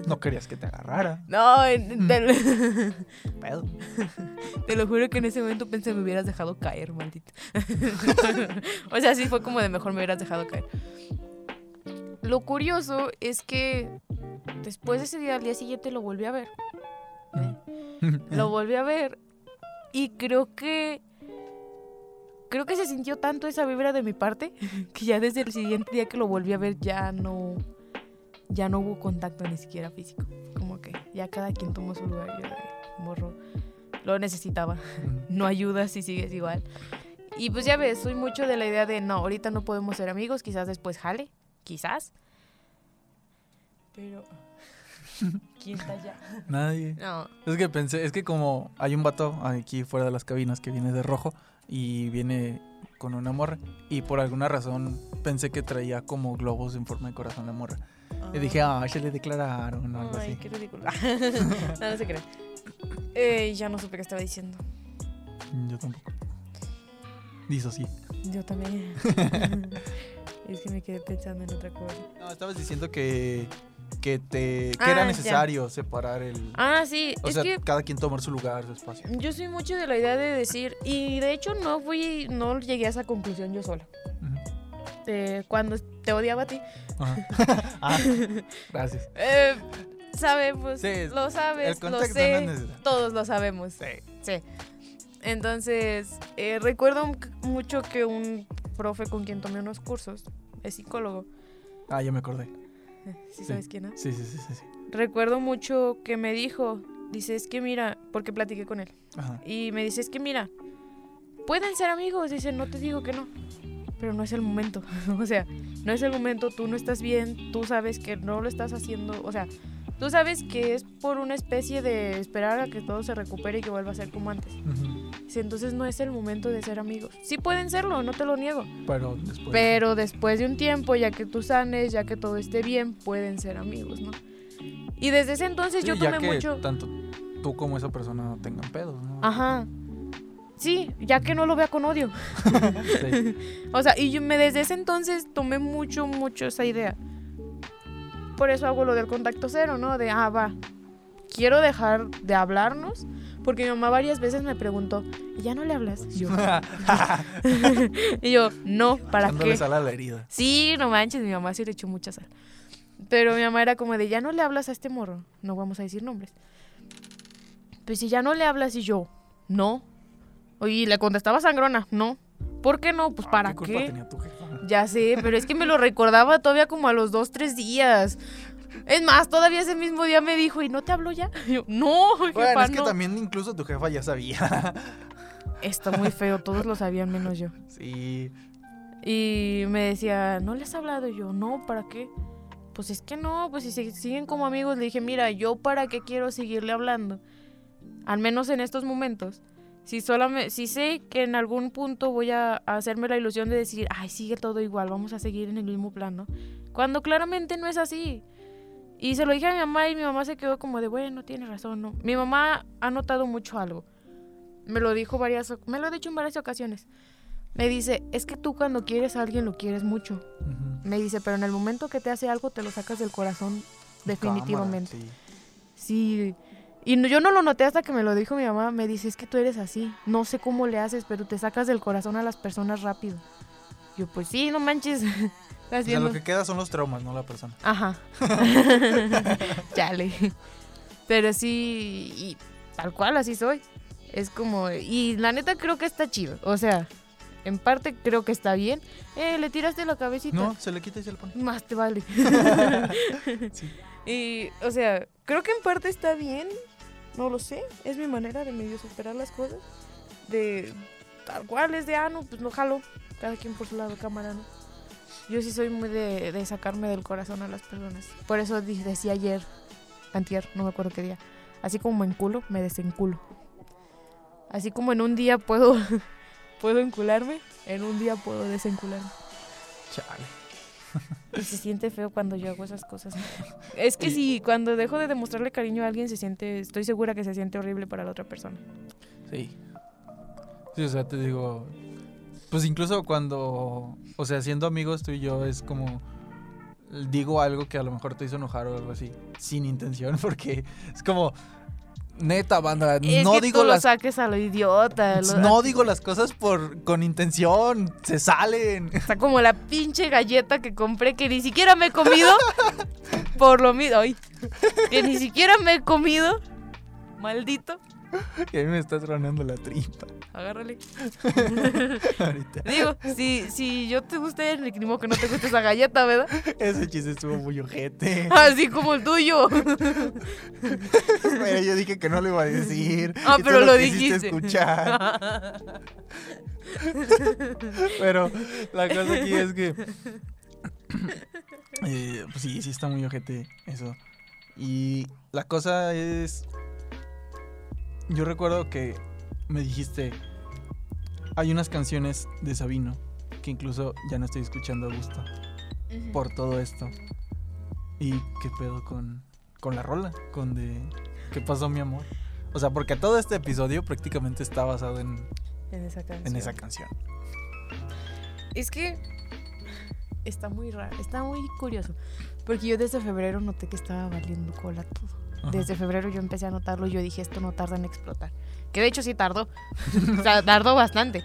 No querías que te agarrara. No, en- te, lo- Pedo. te lo juro que en ese momento pensé me hubieras dejado caer, maldito. o sea, sí fue como de mejor me hubieras dejado caer. Lo curioso es que después de ese día, al día siguiente lo volví a ver. Lo volví a ver y creo que creo que se sintió tanto esa vibra de mi parte que ya desde el siguiente día que lo volví a ver ya no ya no hubo contacto ni siquiera físico. Como que Ya cada quien tomó su lugar. Yo, morro, lo necesitaba. No ayudas si sigues igual. Y pues ya ves, soy mucho de la idea de no, ahorita no podemos ser amigos, quizás después jale, quizás. Pero. ¿Quién está allá? Nadie. No. Es que pensé, es que como hay un vato aquí fuera de las cabinas que viene de rojo y viene con una morra y por alguna razón pensé que traía como globos en forma de corazón la morra. Y dije, ah, se le declararon o algo Ay, así. qué ridículo. no, no se cree. Eh, ya no supe qué estaba diciendo. Yo tampoco. Dice sí. Yo también. es que me quedé pensando en otra cosa. No, estabas diciendo que, que te que Ah, era ya. necesario separar el Ah, sí, o es sea, que cada quien tomar su lugar, su espacio. yo soy mucho de la idea de decir, y de hecho no fui, no llegué a esa conclusión yo sola. Eh, cuando te odiaba a ti, Ajá. Ah, gracias. eh, sabemos, Sí, lo sabes, el lo sé, no todos lo sabemos. Sí. Entonces, eh, recuerdo mucho que un profe con quien tomé unos cursos, es psicólogo, Ah, ya me acordé. eh, ¿sí Sí. sabes quién es? Sí, sí, sí, sí. sí. Recuerdo mucho que me dijo, dice, es que mira, porque platiqué con él, Ajá. y me dice, es que mira, pueden ser amigos, dice, no te digo que no, pero no es el momento, o sea, no es el momento, tú no estás bien, tú sabes que no lo estás haciendo, o sea, tú sabes que es por una especie de esperar a que todo se recupere y que vuelva a ser como antes. Dice, entonces no es el momento de ser amigos. Sí pueden serlo, no te lo niego. Pero después. Pero después de un tiempo, ya que tú sanes, ya que todo esté bien, pueden ser amigos, ¿no? Y desde ese entonces Sí, yo ya tomé que mucho... tanto tú como esa persona tengan pedos, ¿no? Ajá. Sí, ya que no lo vea con odio. Sí. O sea, y yo me desde ese entonces tomé mucho, mucho esa idea. Por eso hago lo del contacto cero, ¿no? De, ah, va, quiero dejar de hablarnos. Porque mi mamá varias veces me preguntó, ¿y ya no le hablas? Y yo, y yo no, ¿para qué? sal a la herida. Sí, no manches, mi mamá sí le echó mucha sal. Pero mi mamá era como de, ya no le hablas a este morro. No vamos a decir nombres. Pues si ya no le hablas y yo, no. Y le contestaba sangrona, no. ¿Por qué no? Pues Ah, para ¿Qué culpa qué. tenía tu jefa? Ya sé, pero es que me lo recordaba todavía como a los dos, tres días. Es más, todavía ese mismo día me dijo, ¿y no te habló ya? Y yo, no, jefa, Bueno, es que no". también incluso tu jefa ya sabía. Está muy feo, todos lo sabían menos yo. sí. Y me decía, ¿no les has hablado? Y yo, no, ¿para qué? Pues es que no, pues si se siguen como amigos, le dije, mira, yo para qué quiero seguirle hablando, al menos en estos momentos. Si, solamente, si sé que en algún punto voy a, a hacerme la ilusión de decir, ay, sigue todo igual, vamos a seguir en el mismo plano, cuando claramente no es así. Y se lo dije a mi mamá y mi mamá se quedó como de, bueno, tiene razón, ¿no? Mi mamá ha notado mucho algo. Me lo dijo varias, me lo ha dicho en varias ocasiones. Me dice, es que tú cuando quieres a alguien lo quieres mucho. Me dice, pero en el momento que te hace algo te lo sacas del corazón definitivamente. Cámara, sí. Sí. Y no- yo no lo noté hasta que me lo dijo mi mamá. Me dice, es que tú eres así. No sé cómo le haces, pero te sacas del corazón a las personas rápido. Yo, pues sí, no manches. O sea, lo que queda son los traumas, no la persona. Ajá. Chale. Pero sí, y tal cual, así soy. Es como, y la neta creo que está chido. O sea, en parte creo que está bien. Eh, le tiraste la cabecita. No, se le quita y se le pone. Más te vale. Sí. Y, o sea, creo que en parte está bien. No lo sé. Es mi manera de medio superar las cosas. De tal cual es de, ah, no, pues no jalo. Cada quien por su lado, cámara, ¿no? Yo sí soy muy de, de sacarme del corazón a las personas. Por eso decía ayer, antier, no me acuerdo qué día. Así como en culo, me desenculo. Así como en un día puedo, puedo encularme, en un día puedo desencularme. Chale. Y se siente feo cuando yo hago esas cosas. Es que sí, cuando dejo de demostrarle cariño a alguien, se siente, estoy segura que se siente horrible para la otra persona. Sí. Sí, o sea, te digo. Pues incluso cuando. O sea, siendo amigos tú y yo, es como. Digo algo que a lo mejor te hizo enojar o algo así. Sin intención, porque es como. Neta, banda. Es no que digo tú lo las. saques a lo idiota. lo- No digo las cosas por con intención. Se salen. Está como la pinche galleta que compré que ni siquiera me he comido. por lo mismo. Que ni siquiera me he comido. Maldito. Y a mí me está tronando la tripa. Agárrale. Ahorita. Digo, si, si yo te gusta el que no te guste esa galleta, ¿verdad? Ese chiste estuvo muy ojete. Así como el tuyo. Pero yo dije que no lo iba a decir. Ah, pero lo quisiste dijiste. escuchar. Pero la cosa aquí es que. eh, pues sí, sí está muy ojete eso. Y la cosa es. Yo recuerdo que me dijiste. Hay unas canciones de Sabino que incluso ya no estoy escuchando a gusto por todo esto. ¿Y qué pedo con, con la rola? Con de. ¿Qué pasó, mi amor? O sea, porque todo este episodio prácticamente está basado en, En esa canción. en esa canción. Es que está muy raro, está muy curioso. Porque yo desde febrero noté que estaba valiendo cola todo. Ajá. Desde febrero yo empecé a notarlo y yo dije, esto no tarda en explotar. Que de hecho sí tardó. o sea, tardó bastante.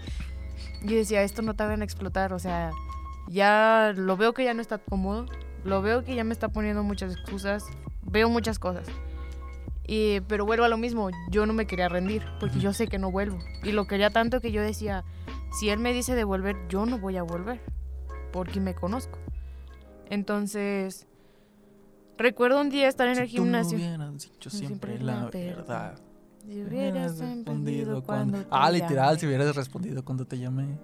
Yo decía, esto no tarda en explotar. O sea, ya lo veo que ya no está cómodo. Lo veo que ya me está poniendo muchas excusas. Veo muchas cosas. Y, pero vuelvo a lo mismo. Yo no me quería rendir porque yo sé que no vuelvo. Y lo quería tanto que yo decía, si él me dice de volver, yo no voy a volver. Porque me conozco. Entonces, recuerdo un día estar en el Si tú me gimnasio. hubieras dicho siempre la verdad. Si hubieras respondido cuando te Ah, literal, si hubieras respondido cuando te llamé.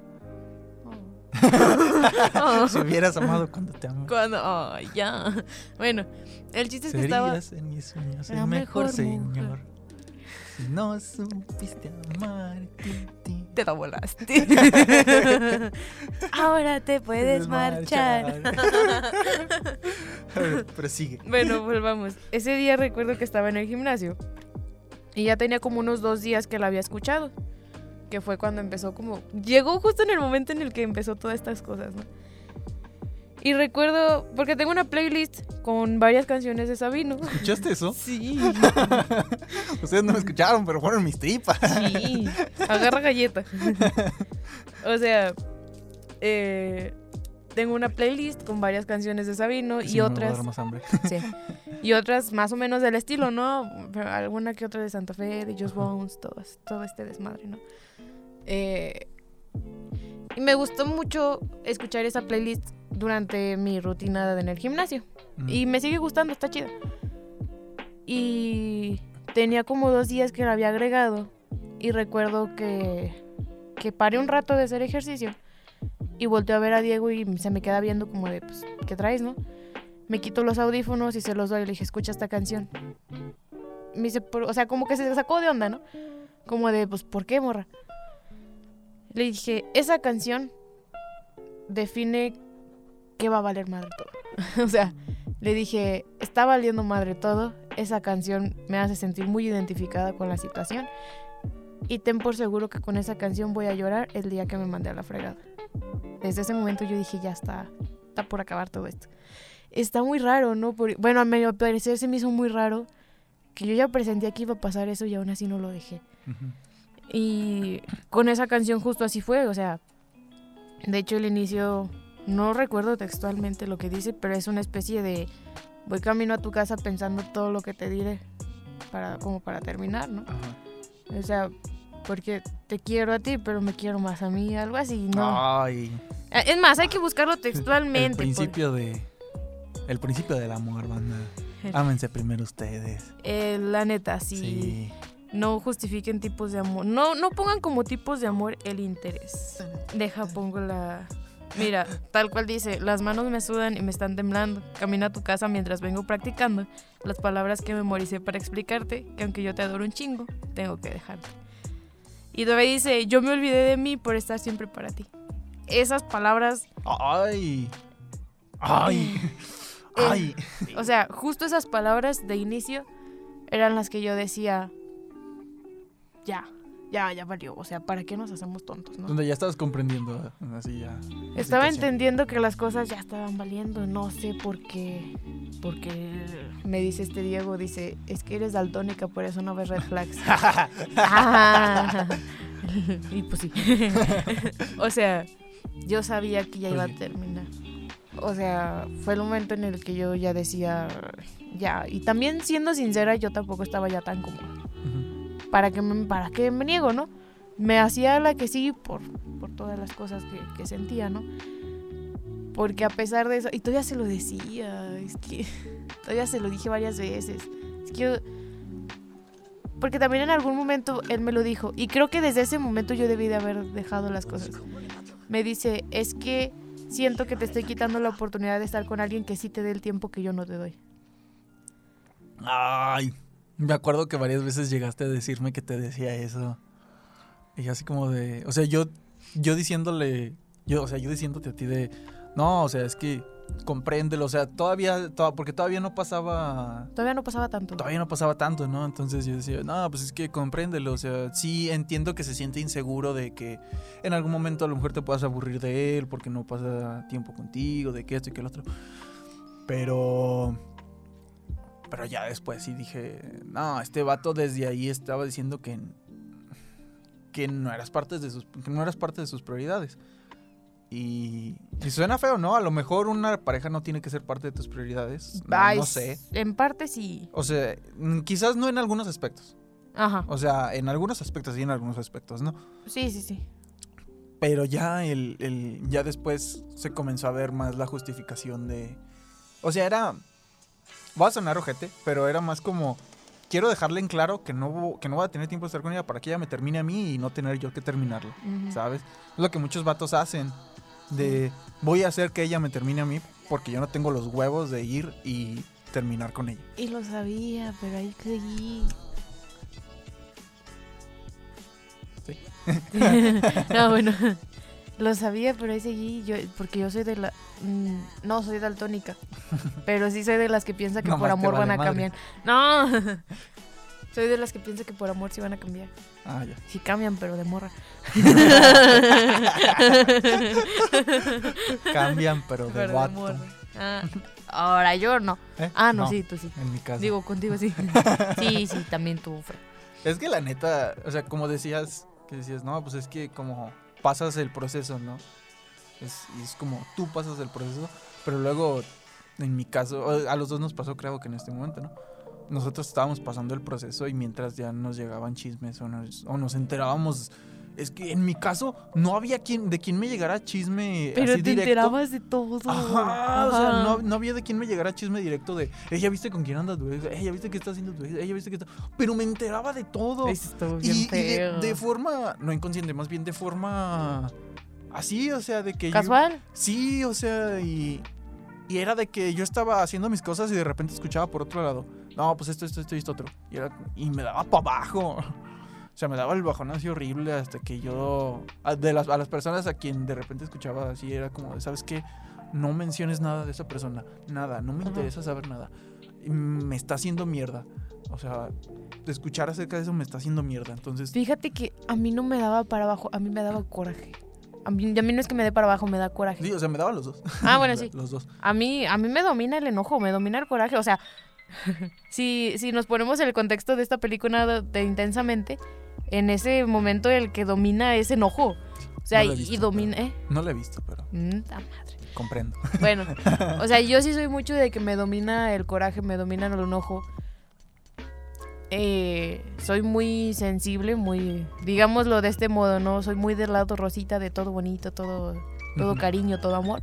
Oh. Si hubieras amado cuando te amé. Cuando, ay, ya. Bueno, el chiste es que estaba. En mis sueños el mejor, mejor señor. No supiste amar, ti, ti, Te la volaste. Ahora te puedes marchar. A ver, Pero sigue. Bueno, volvamos. Ese día recuerdo que estaba en el gimnasio y ya tenía como unos dos días que la había escuchado. Que fue cuando empezó como... Llegó justo en el momento en el que empezó todas estas cosas, ¿no? Y recuerdo, porque tengo una playlist con varias canciones de Sabino. ¿Escuchaste eso? Sí, Ustedes no me escucharon, pero fueron mis tripas. sí. Agarra galleta. O sea, eh, tengo una playlist con varias canciones de Sabino Sí, y otras... más hambre. Sí. Y otras más o menos del estilo, ¿no? Alguna que otra de Santa Fe, de Just Bones, todas, todo este desmadre, ¿no? Eh, y me gustó mucho escuchar esa playlist durante mi rutina en el gimnasio. Mm. Y me sigue gustando, está chida. Y tenía como dos días que la había agregado. Y recuerdo que, que paré un rato de hacer ejercicio. Y volteé a ver a Diego y se me queda viendo como de, pues, ¿qué traes, no? Me quito los audífonos y se los doy le dije, escucha esta canción. Me dice, o sea, como que se sacó de onda, ¿no? Como de, pues, ¿por qué, morra? Le dije, esa canción define que va a valer madre todo. o sea, le dije, está valiendo madre todo. Esa canción me hace sentir muy identificada con la situación. Y ten por seguro que con esa canción voy a llorar el día que me mandé a la fregada. Desde ese momento yo dije, ya está, está por acabar todo esto. Está muy raro, ¿no? Por- bueno, a mi parecer se me hizo muy raro que yo ya presentía que iba a pasar eso y aún así no lo dejé. Ujú. Y con esa canción justo así fue, o sea, de hecho el inicio, no recuerdo textualmente lo que dice, pero es una especie de, voy camino a tu casa pensando todo lo que te diré, para, como para terminar, ¿no? Ajá. O sea, porque te quiero a ti, pero me quiero más a mí, algo así, ¿no? Ay. Ah, Es más, hay que buscarlo El textualmente. por- principio de. El principio del amor, banda. El- Ámense primero ustedes. Eh, la neta, sí. Sí. No justifiquen tipos de amor. No, no pongan como tipos de amor el interés. Deja, pongo la. Mira, tal cual dice, las manos me sudan y me están temblando. Camina a tu casa mientras vengo practicando las palabras que memoricé para explicarte que aunque yo te adoro un chingo, tengo que dejarte. Y todavía dice, yo me olvidé de mí por estar siempre para ti. Esas palabras, Ay. Ay. Eh, Ay. o sea, justo esas palabras de inicio eran las que yo decía, ya, ya, ya valió. O sea, ¿para qué nos hacemos tontos, no? Donde ya estabas comprendiendo. Así ya. Estaba situación. entendiendo que las cosas ya estaban valiendo, no sé por qué. Porque me dice este Diego, dice, es que eres daltónica, por eso no ves red flags. Ah. y pues sí. o sea, yo sabía que ya iba a terminar. O sea, fue el momento en el que yo ya decía, ya. Y también siendo sincera, yo tampoco estaba ya tan cómoda. ¿Para qué para qué me niego, no? Me hacía la que sí por, por todas las cosas que, sentía, ¿no? Porque a pesar de eso, y todavía se lo decía, es todavía se lo dije varias veces. Es que yo, porque también en algún momento él me lo dijo, y creo que desde ese momento yo debí de haber dejado las cosas. Me dice, es que siento que te estoy quitando la oportunidad de estar con alguien que sí te dé el tiempo que yo no te doy. Ay, me acuerdo que varias veces llegaste a decirme que te decía eso. Y así como de, o sea, yo yo diciéndole, yo, o sea, yo diciéndote a ti de, no, o sea, es que compréndelo, o sea, todavía, to- porque todavía no pasaba, Todavía no pasaba tanto. todavía no pasaba tanto, ¿no? Entonces yo decía, no, pues es que compréndelo, o sea, sí entiendo que se siente inseguro de que en algún momento a lo mejor te puedas aburrir de él porque no pasa tiempo contigo, de que esto y que el otro, pero... Pero ya después sí dije, no, este vato desde ahí estaba diciendo que, que no eras parte de sus, que no eras parte de sus prioridades. Y, y suena feo, ¿no? A lo mejor una pareja no tiene que ser parte de tus prioridades. No, no sé. En parte sí. O sea, mm, quizás no en algunos aspectos. Ajá. O sea, en algunos aspectos y en algunos aspectos, ¿no? Sí, sí, sí. Pero ya el, el- ya después se comenzó a ver más la justificación de. O sea, era. Va a sonar ojete, pero era más como. Quiero dejarle en claro que no, que no voy a tener tiempo de estar con ella para que ella me termine a mí y no tener yo que terminarla. ¿Sabes? Es lo que muchos vatos hacen. De voy a hacer que ella me termine a mí porque yo no tengo los huevos de ir y terminar con ella. Y lo sabía, pero ahí seguí. Sí. no, bueno. Lo sabía, pero ahí seguí. Yo, porque yo soy de la. mm, no soy daltónica. Pero sí soy de las que piensa que por amor van a madre. cambiar. No. soy de las que piensa que por amor sí van a cambiar. Ah, ya. Sí cambian, pero de morra. Cambian, pero de Pero de morra. Ah, ahora yo no. ¿Eh? Ah, no, sí, tú sí. En mi caso. Digo, contigo sí. Sí, sí, también tú, Fred. Es que la neta, o sea, como decías, que decías, no, pues es que como pasas el proceso, ¿no? Es, como tú pasas el proceso, pero luego, en mi caso, a los dos nos pasó, creo que en este momento, ¿no? Nosotros estábamos pasando el proceso y mientras ya nos llegaban chismes o nos enterábamos, es que en mi caso no había quien, de quien me llegara chisme Pero así te directo. enterabas de todo. Ajá, o sea, no, no había de quién me llegara chisme directo de, ella viste con quién andas, güey, ella viste qué está haciendo, tu ex? ella viste qué está... Pero me enteraba de todo. Bien Y, y de, feo. de forma, no inconsciente, más bien de forma así, o sea, de que yo- ¿Casual? sí, o sea, y, y era de que yo estaba haciendo mis cosas y de repente escuchaba por otro lado, no, pues esto, esto, esto y esto otro. Y, era, y me daba para abajo. O sea, me daba el bajón así horrible hasta que yo, a, de las, a las personas a quien de repente escuchaba así, era como, ¿sabes qué? No menciones nada de esa persona, nada, no me interesa saber nada. Y me está haciendo mierda. O sea, de escuchar acerca de eso me está haciendo mierda. Entonces, Fíjate que a mí no me daba para abajo, a mí me daba coraje. A mí, a mí no es que me dé para abajo, me da coraje. sí, o sea, me daban los dos. Ah, bueno, sí. Los dos. A mí, a mí me domina el enojo, me domina el coraje. O sea, si, si nos ponemos en el contexto de esta película de Intensamente, en ese momento el que domina es enojo. O sea, No la y, visto, y domina... ¿eh? No lo he visto, pero Mm, ta madre. comprendo. Bueno, o sea, yo sí soy mucho de que me domina el coraje, me domina el enojo. Eh, soy muy sensible, muy, digámoslo de este modo, ¿no? Soy muy del lado rosita, de todo bonito, todo, todo cariño, todo amor.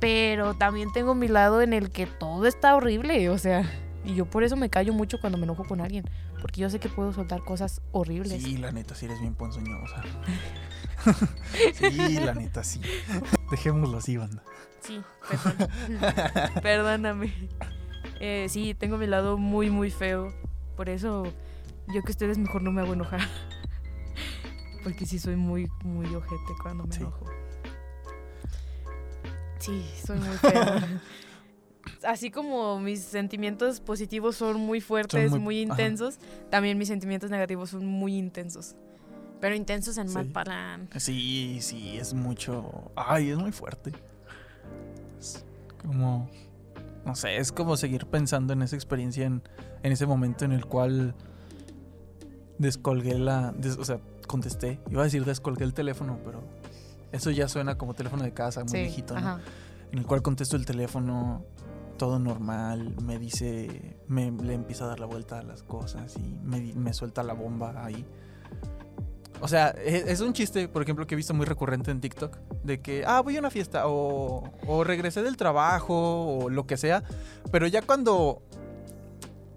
Pero también tengo mi lado en el que todo está horrible, o sea, y yo por eso me callo mucho cuando me enojo con alguien, porque yo sé que puedo soltar cosas horribles. Sí, la neta, sí eres bien ponzoñosa. sí, la neta, sí. Dejémoslo así, banda. Sí, perdón. perdóname. Eh, sí, tengo mi lado muy, muy feo. Por eso yo que ustedes mejor no me hago enojar. Porque sí soy muy, muy ojete cuando me Sí. enojo. Sí, soy muy feo. Así como mis sentimientos positivos son muy fuertes, muy- muy, ajá. intensos, también mis sentimientos negativos son muy intensos. Pero intensos en mal Sí. plan. Sí, sí, es mucho. Ay, es muy fuerte. Es como. No sé, es como seguir pensando en esa experiencia, en, en ese momento en el cual descolgué la. des- o sea, contesté. Iba a decir descolgué el teléfono, pero eso ya suena como teléfono de casa, muy Sí, viejito, ¿no? ajá. en el cual contesto el teléfono todo normal, me dice, me, le empieza a dar la vuelta a las cosas y me, me suelta la bomba ahí. O sea, es, es un chiste, por ejemplo, que he visto muy recurrente en TikTok, de que, ah, voy a una fiesta, o, o regresé del trabajo, o lo que sea, pero ya cuando...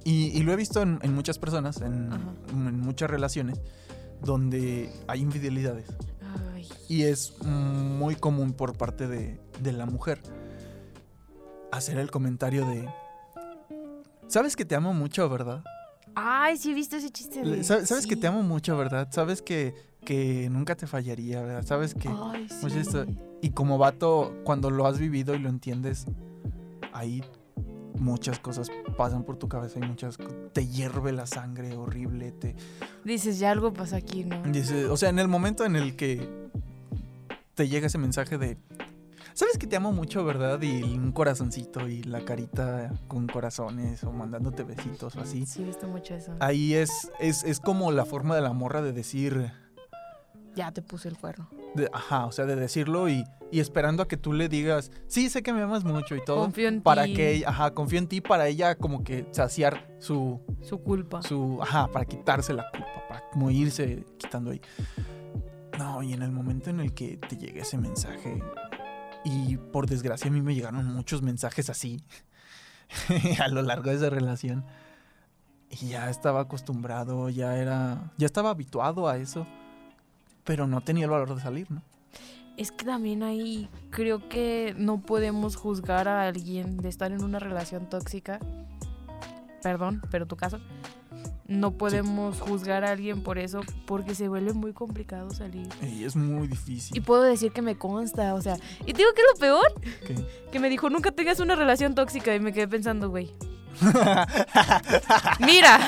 Y, y lo he visto en, en muchas personas, en, muchas relaciones, donde hay infidelidades. Ay. Y es muy común por parte de, de la mujer hacer el comentario de... Sabes que te amo mucho, ¿verdad? Ay, sí he visto ese chiste. De- sa- Sabes que te amo mucho, ¿verdad? Sabes que, que nunca te fallaría, ¿verdad? Sabes que... Ay, sí. esto- Y como vato, cuando lo has vivido y lo entiendes, ahí muchas cosas pasan por tu cabeza y muchas... Te hierve la sangre horrible, te... Dices, ya algo pasa aquí, ¿no? Dice, o sea, en el momento en el que te llega ese mensaje de, sabes que te amo mucho, ¿verdad? Y un corazoncito y la carita con corazones o mandándote besitos o así. Sí, he visto mucho eso. Ahí es, es, es como la forma de la morra de decir, Ya te puse el cuerno. de- ajá, o sea, de decirlo y, y esperando a que tú le digas, sí, sé que me amas mucho y todo. Confío en para ti. que, ajá, confío en ti para ella como que saciar su, Su culpa. su, ajá, para quitarse la culpa, para como irse quitando ahí. No, y en el momento en el que te llega ese mensaje, y por desgracia a mí me llegaron muchos mensajes así a lo largo de esa relación, y ya estaba acostumbrado, ya era, ya estaba habituado a eso, pero no tenía el valor de salir, ¿no? Es que también ahí creo que no podemos juzgar a alguien de estar en una relación tóxica. Perdón, pero tu caso. No podemos juzgar a alguien por eso porque se vuelve muy complicado salir. Y es muy Y difícil. puedo decir que me consta, o sea, y digo que es lo peor, que- que me dijo nunca tengas una relación tóxica y me quedé pensando, güey. Mira,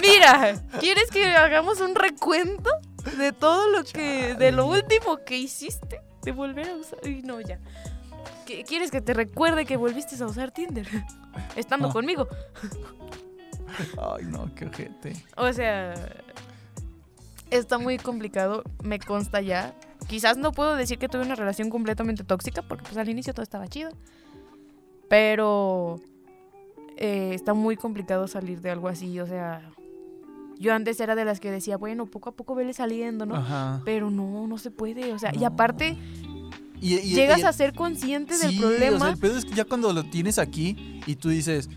mira, ¿quieres que hagamos un recuento de todo lo que, de lo último que hiciste? De volver a usar, y no, ya. ¿Qué- ¿Quieres que te recuerde que volviste a usar Tinder? Estando No. conmigo. Ay, no, qué ojete. O sea, está muy complicado, me consta ya. Quizás no puedo decir que tuve una relación completamente tóxica, porque pues al inicio todo estaba chido. Pero eh, está muy complicado salir de algo así, o sea... Yo antes era de las que decía, bueno, poco a poco vele saliendo, ¿no? Ajá. Pero no, no se puede, o sea, y No. aparte Y- y- llegas y- a ser consciente del Sí, O sea, problema. el pedo es que ya cuando lo tienes aquí y tú dices,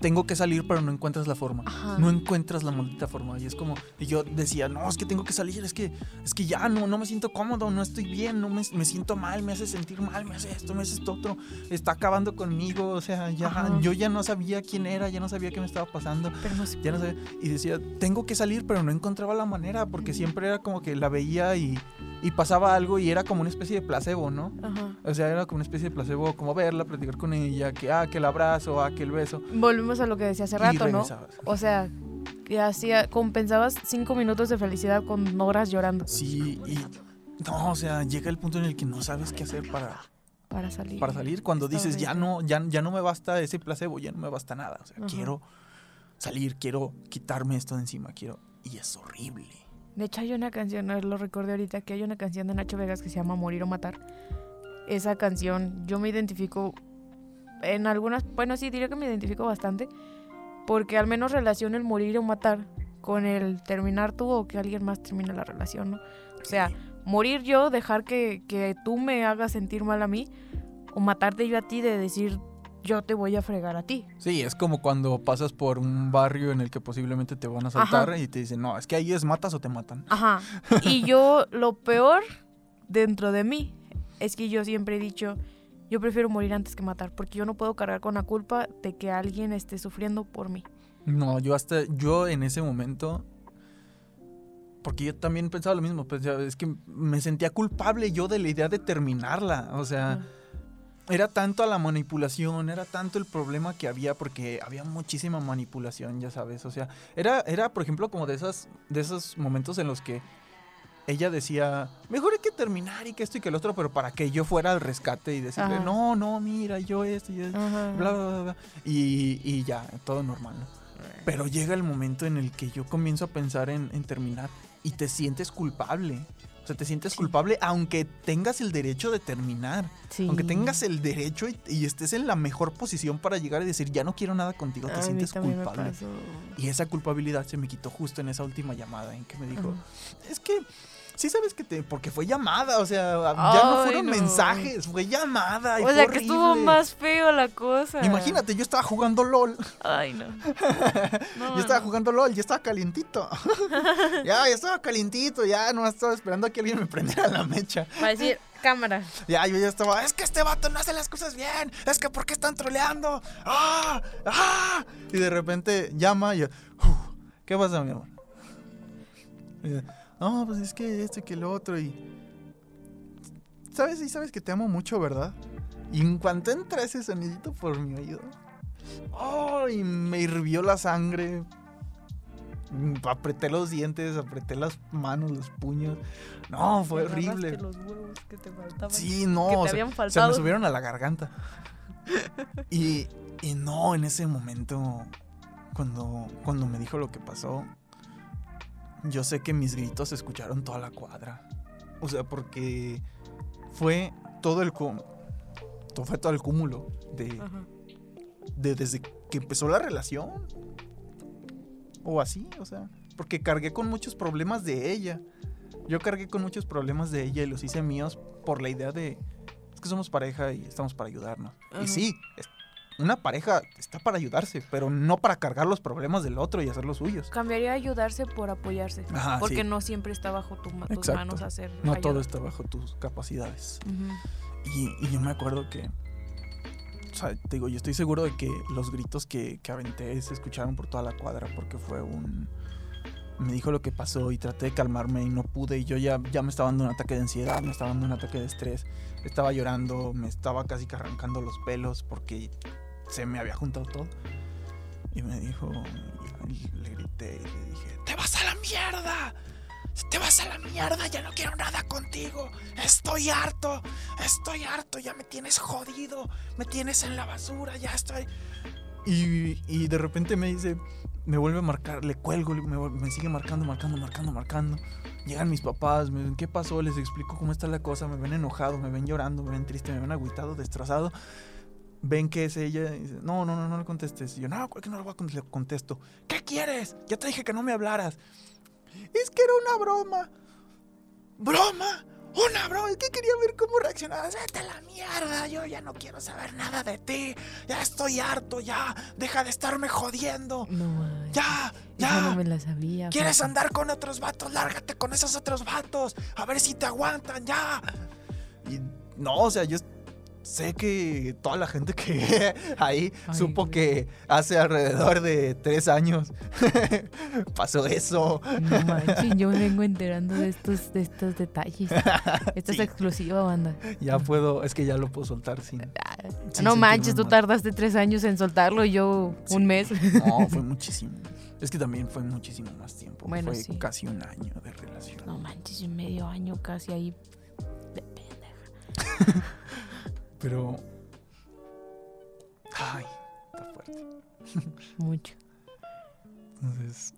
tengo que salir, pero no encuentras la forma. Ajá. No encuentras la maldita forma. Y es como, y yo decía, no, es que tengo que salir, es que, es que ya no, no me siento cómodo, no estoy bien, no me, me siento mal, me hace sentir mal, me hace esto, me hace esto otro, está acabando conmigo, o sea, ya, Ajá. yo ya no sabía quién era, ya no sabía qué me estaba pasando. Pero no se Ya no sé, y decía, tengo que salir, pero no encontraba la manera, porque siempre era como que la veía y, y pasaba algo y era como una especie de placebo, ¿no? Ajá. O sea, era como una especie de placebo, como verla, platicar con ella, que, ah, que el abrazo, ah, que el beso. Volvemos a lo que decía hace y rato, ¿no? O sea, que hacía, compensabas cinco minutos de felicidad con horas llorando Sí, y no, o sea, llega el punto en el que no sabes qué hacer para, para salir. para salir. Cuando Está dices, ya no, ya, ya no me basta ese placebo, ya no me basta nada. O sea, Ajá. quiero salir, quiero quitarme esto de encima, quiero. Y es horrible. De hecho, hay una canción, no, lo recordé ahorita, que hay una canción de Nacho Vegas que se llama Morir o Matar. Esa canción, yo me identifico en algunas, bueno, sí, diría que me identifico bastante, porque al menos relaciono el morir o matar con el terminar tú o que alguien más termine la relación, ¿no? O sea, morir yo, dejar que, que tú me hagas sentir mal a mí, o matarte yo a ti de decir, yo te voy a fregar a ti. Sí, es como cuando pasas por un barrio en el que posiblemente te van a saltar Ajá. y te dicen, no, es que ahí es matas o te matan. Ajá. Y yo, lo peor dentro de mí es que yo siempre he dicho, yo prefiero morir antes que matar, porque yo no puedo cargar con la culpa de que alguien esté sufriendo por mí. No, yo hasta, yo en ese momento, porque yo también pensaba lo mismo, pues, ya, es que me sentía culpable yo de la idea de terminarla, o sea. Era tanto la manipulación, era tanto el problema que había, porque había muchísima manipulación, ya sabes, o sea, era, era por ejemplo, como de, esas, de esos momentos en los que ella decía, mejor hay que terminar y que esto y que el otro, pero para que yo fuera al rescate y decirle, Ajá. no, no, mira, yo esto y esto bla, bla, bla, bla. Y, y ya, todo normal, ¿no? Pero llega el momento en el que yo comienzo a pensar en, en terminar y te sientes culpable. Sea, te sientes Sí. culpable aunque tengas el derecho de terminar. Sí. Aunque tengas el derecho y, y estés en la mejor posición para llegar y decir, ya no quiero nada contigo, te A sientes culpable. Y esa culpabilidad se me quitó justo en esa última llamada en que me dijo, es que sí sabes que te... Porque fue llamada, o sea, ya no fueron no. mensajes, fue llamada. y O fue sea, que estuvo horrible". más feo la cosa. Imagínate, yo estaba jugando LOL. Ay, no. No, Yo estaba no. jugando LOL, ya estaba calientito. ya, ya estaba calientito, ya no estaba esperando a que alguien me prendiera la mecha. Va a decir, cámara. Ya, yo ya estaba, es que este vato no hace las cosas bien, es que ¿por qué están troleando? ¡Ah! ¡Ah! Y de repente llama y yo, "Uf, ¿qué pasa, mi amor? Y dice, no, pues es que este que lo otro y... ¿Sabes? Y sabes que te amo mucho, ¿verdad? Y en cuanto entra ese sonidito por mi oído, ¡ay! me hirvió la sangre. Apreté los dientes, apreté las manos, los puños. No, fue Agarraste horrible. los huevos que te faltaban. Sí, no. que te sea, habían se me subieron a la garganta. Y, y no, en ese momento, cuando, cuando me dijo lo que pasó, yo sé que mis gritos se escucharon toda la cuadra. O sea, porque fue todo el fue todo el cúmulo de, de desde que empezó la relación. O así, o sea, porque cargué con muchos problemas de ella. Yo cargué con muchos problemas de ella y los hice míos por la idea de es que somos pareja y estamos para ayudarnos. Ajá. Y sí, es- una pareja está para ayudarse, pero no para cargar los problemas del otro y hacer los suyos. Cambiaría ayudarse por apoyarse. Ajá, porque sí. no siempre está bajo tu tus Exacto. manos hacer. No ayuda. todo está bajo tus capacidades. Y yo me acuerdo que. O sea, te digo, yo estoy seguro de que los gritos que, que aventé se escucharon por toda la cuadra porque fue un. Me dijo lo que pasó y traté de calmarme y no pude. Y yo ya, ya me estaba dando un ataque de ansiedad, me estaba dando un ataque de estrés. Estaba llorando, me estaba casi que arrancando los pelos porque se me había juntado todo. Y me dijo, le grité y le dije: ¡Te vas a la mierda! ¡Te vas a la mierda! ¡Ya no quiero nada contigo! ¡Estoy harto! Estoy harto, ya me tienes jodido, me tienes en la basura, ya estoy. Y, de repente me dice, me vuelve a marcar, le cuelgo, me, me sigue marcando, marcando, marcando, marcando. Llegan mis papás, me dicen, ¿qué pasó? Les explico cómo está la cosa, me ven enojado, me ven llorando, me ven triste, me ven agüitado, destrozado. Ven que es ella y dice, no, no, no, no le contestes. Y yo, no, ¿cuál que no le voy a cont- le contesto? ¿Qué quieres? Ya te dije que no me hablaras. Es que era una broma. ¿Broma? Una broma. Es que quería ver cómo reaccionabas. Vete a la mierda. Yo ya no quiero saber nada de ti. Ya estoy harto. Ya. Deja de estarme jodiendo. No, manches. Ya. Ya. no me la sabía. ¿Quieres andar con otros vatos? Lárgate con esos otros vatos. A ver si te aguantan. Ya. Y no, o sea, yo sé que toda la gente que ahí Ay, supo que hace alrededor de tres años pasó eso. No manches, yo me vengo enterando de estos, de estos detalles. Esto Sí. es exclusiva, banda. Ya puedo, es que ya lo puedo soltar sin. sin no manches, tú mal. tardaste tres años en soltarlo y yo Sí. un mes. No, fue muchísimo. Es que también fue muchísimo más tiempo. Bueno, fue sí. casi un año de relación. No manches, un medio año casi ahí. de pendeja. Pero. Ay, está fuerte. Mucho. Entonces,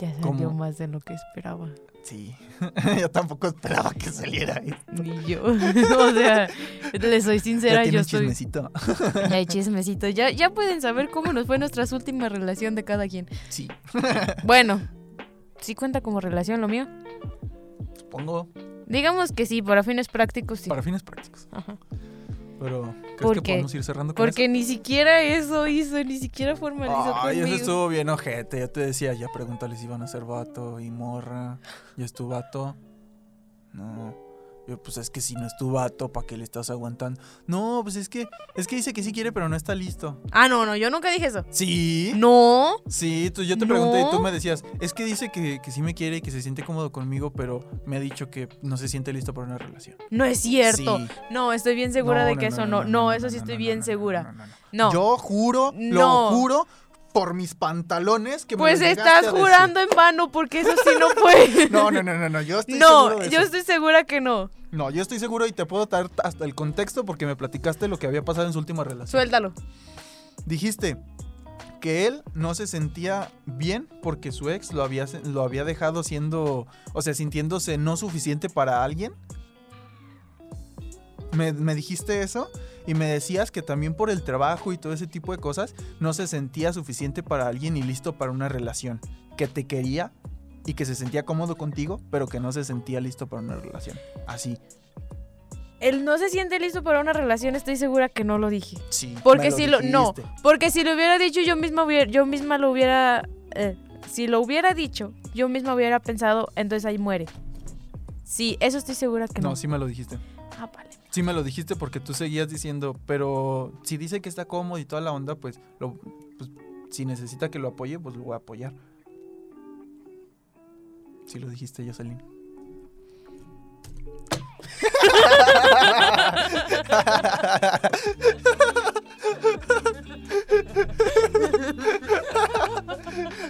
Ya salió ¿Cómo? más de lo que esperaba. sí. Yo tampoco esperaba que saliera ahí. Ni yo. o sea, le soy Ya sincera, tiene yo estoy. chismecito. Ya hay chismecito. Ya, ya pueden saber cómo nos fue nuestra última relación de cada quien. Sí, Bueno, ¿sí cuenta como relación lo mío? supongo. Digamos que sí, para fines prácticos sí. Para fines prácticos. Ajá. Pero, ¿crees ¿Por que qué? podemos ir cerrando con Porque ni siquiera eso hizo, ni siquiera eso? formalizó Ay, eso conmigo. estuvo bien ojete. Ya te decía, ya pregúntale si van a ser vato y morra. ¿Y es tu vato? No. Yo, pues es que si no es tu vato, ¿para qué le estás aguantando? No, pues es que, es que dice que sí quiere, pero no está listo. Ah, no, no, yo nunca dije eso. Sí. No. Sí, tú, yo te pregunté y tú me decías, es que dice que, que sí me quiere y que se siente cómodo conmigo, pero me ha dicho que no se siente listo para una relación. No es cierto. Sí. No, estoy bien segura No, de no, que eso no. No, eso sí estoy bien segura. no, no, no. No. Yo juro, lo juro por mis pantalones que me Pues lo llegaste estás a decir. jurando en vano porque eso sí no fue. No, no, no, no, no, yo estoy no, seguro de yo eso. estoy segura que no. No, yo estoy seguro y te puedo dar hasta el contexto porque me platicaste lo que había pasado en su última relación. Suéltalo. Dijiste que él no se sentía bien porque su ex lo había, lo había dejado siendo, o sea, sintiéndose no suficiente para alguien. Me, me dijiste eso y me decías que también por el trabajo y todo ese tipo de cosas no se sentía suficiente para alguien y listo para una relación. Que te quería y que se sentía cómodo contigo, pero que no se sentía listo para una relación. Así. Él no se siente listo para una relación, estoy segura que no lo dije. Sí. Porque lo si lo no, porque si lo hubiera dicho yo misma hubiera, yo misma lo hubiera eh, si lo hubiera dicho, yo misma hubiera pensado, entonces ahí muere. Sí, eso estoy segura que no. No, sí me lo dijiste. Ah, vale. Sí me lo dijiste porque tú seguías diciendo, pero si dice que está cómodo y toda la onda, pues, lo, pues, si necesita que lo apoye, pues lo voy a apoyar. Sí lo dijiste, Jocelyn.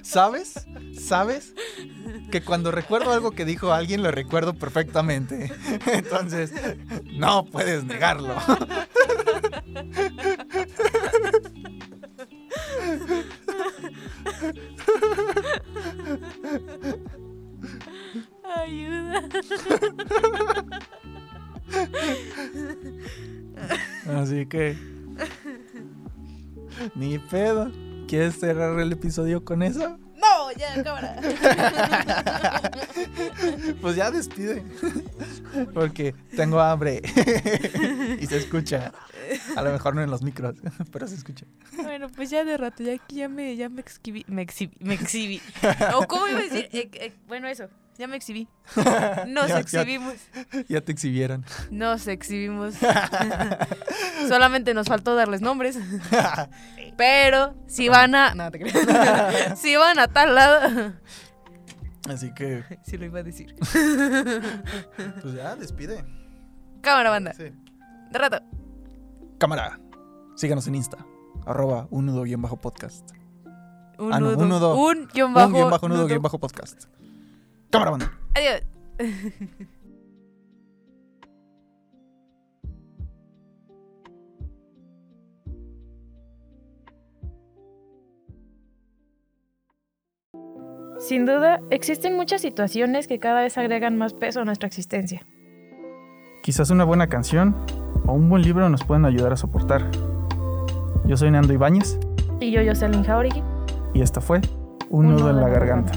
¿Sabes? ¿Sabes? Que cuando recuerdo algo que dijo alguien, lo recuerdo perfectamente. Entonces, no puedes negarlo. Ayuda. Así que. Ni pedo. ¿Quieres cerrar el episodio con eso? No, ya, cámara. Pues ya despide. Porque tengo hambre. y se escucha. A lo mejor no en los micros, pero se escucha. Bueno, pues ya de rato, ya aquí ya me, ya me exhibí, me exhibí, me exhibí. ¿O cómo iba a decir? Eh, eh, bueno, eso, ya me exhibí. Nos Ya- exhibimos, Ya te exhibieron. nos exhibimos. Solamente nos faltó darles nombres. Pero si van a... No, te si van a tal lado... Así que, Sí lo iba a decir. pues ya, despide. Cámara, banda. Sí. De rato. Cámara. Síganos en Insta. Arroba un nudo guion bajo podcast. Un Ah, no, nudo. un nudo. Un guion Un bajo. guion bajo nudo nudo. guion bajo podcast. Cámara, banda. Adiós. Sin duda, existen muchas situaciones que cada vez agregan más peso a nuestra existencia. Quizás una buena canción o un buen libro nos pueden ayudar a soportar. Yo soy Nando Ibáñez Y yo, Jocelyn Jauregui. y esto fue Un nudo en la garganta.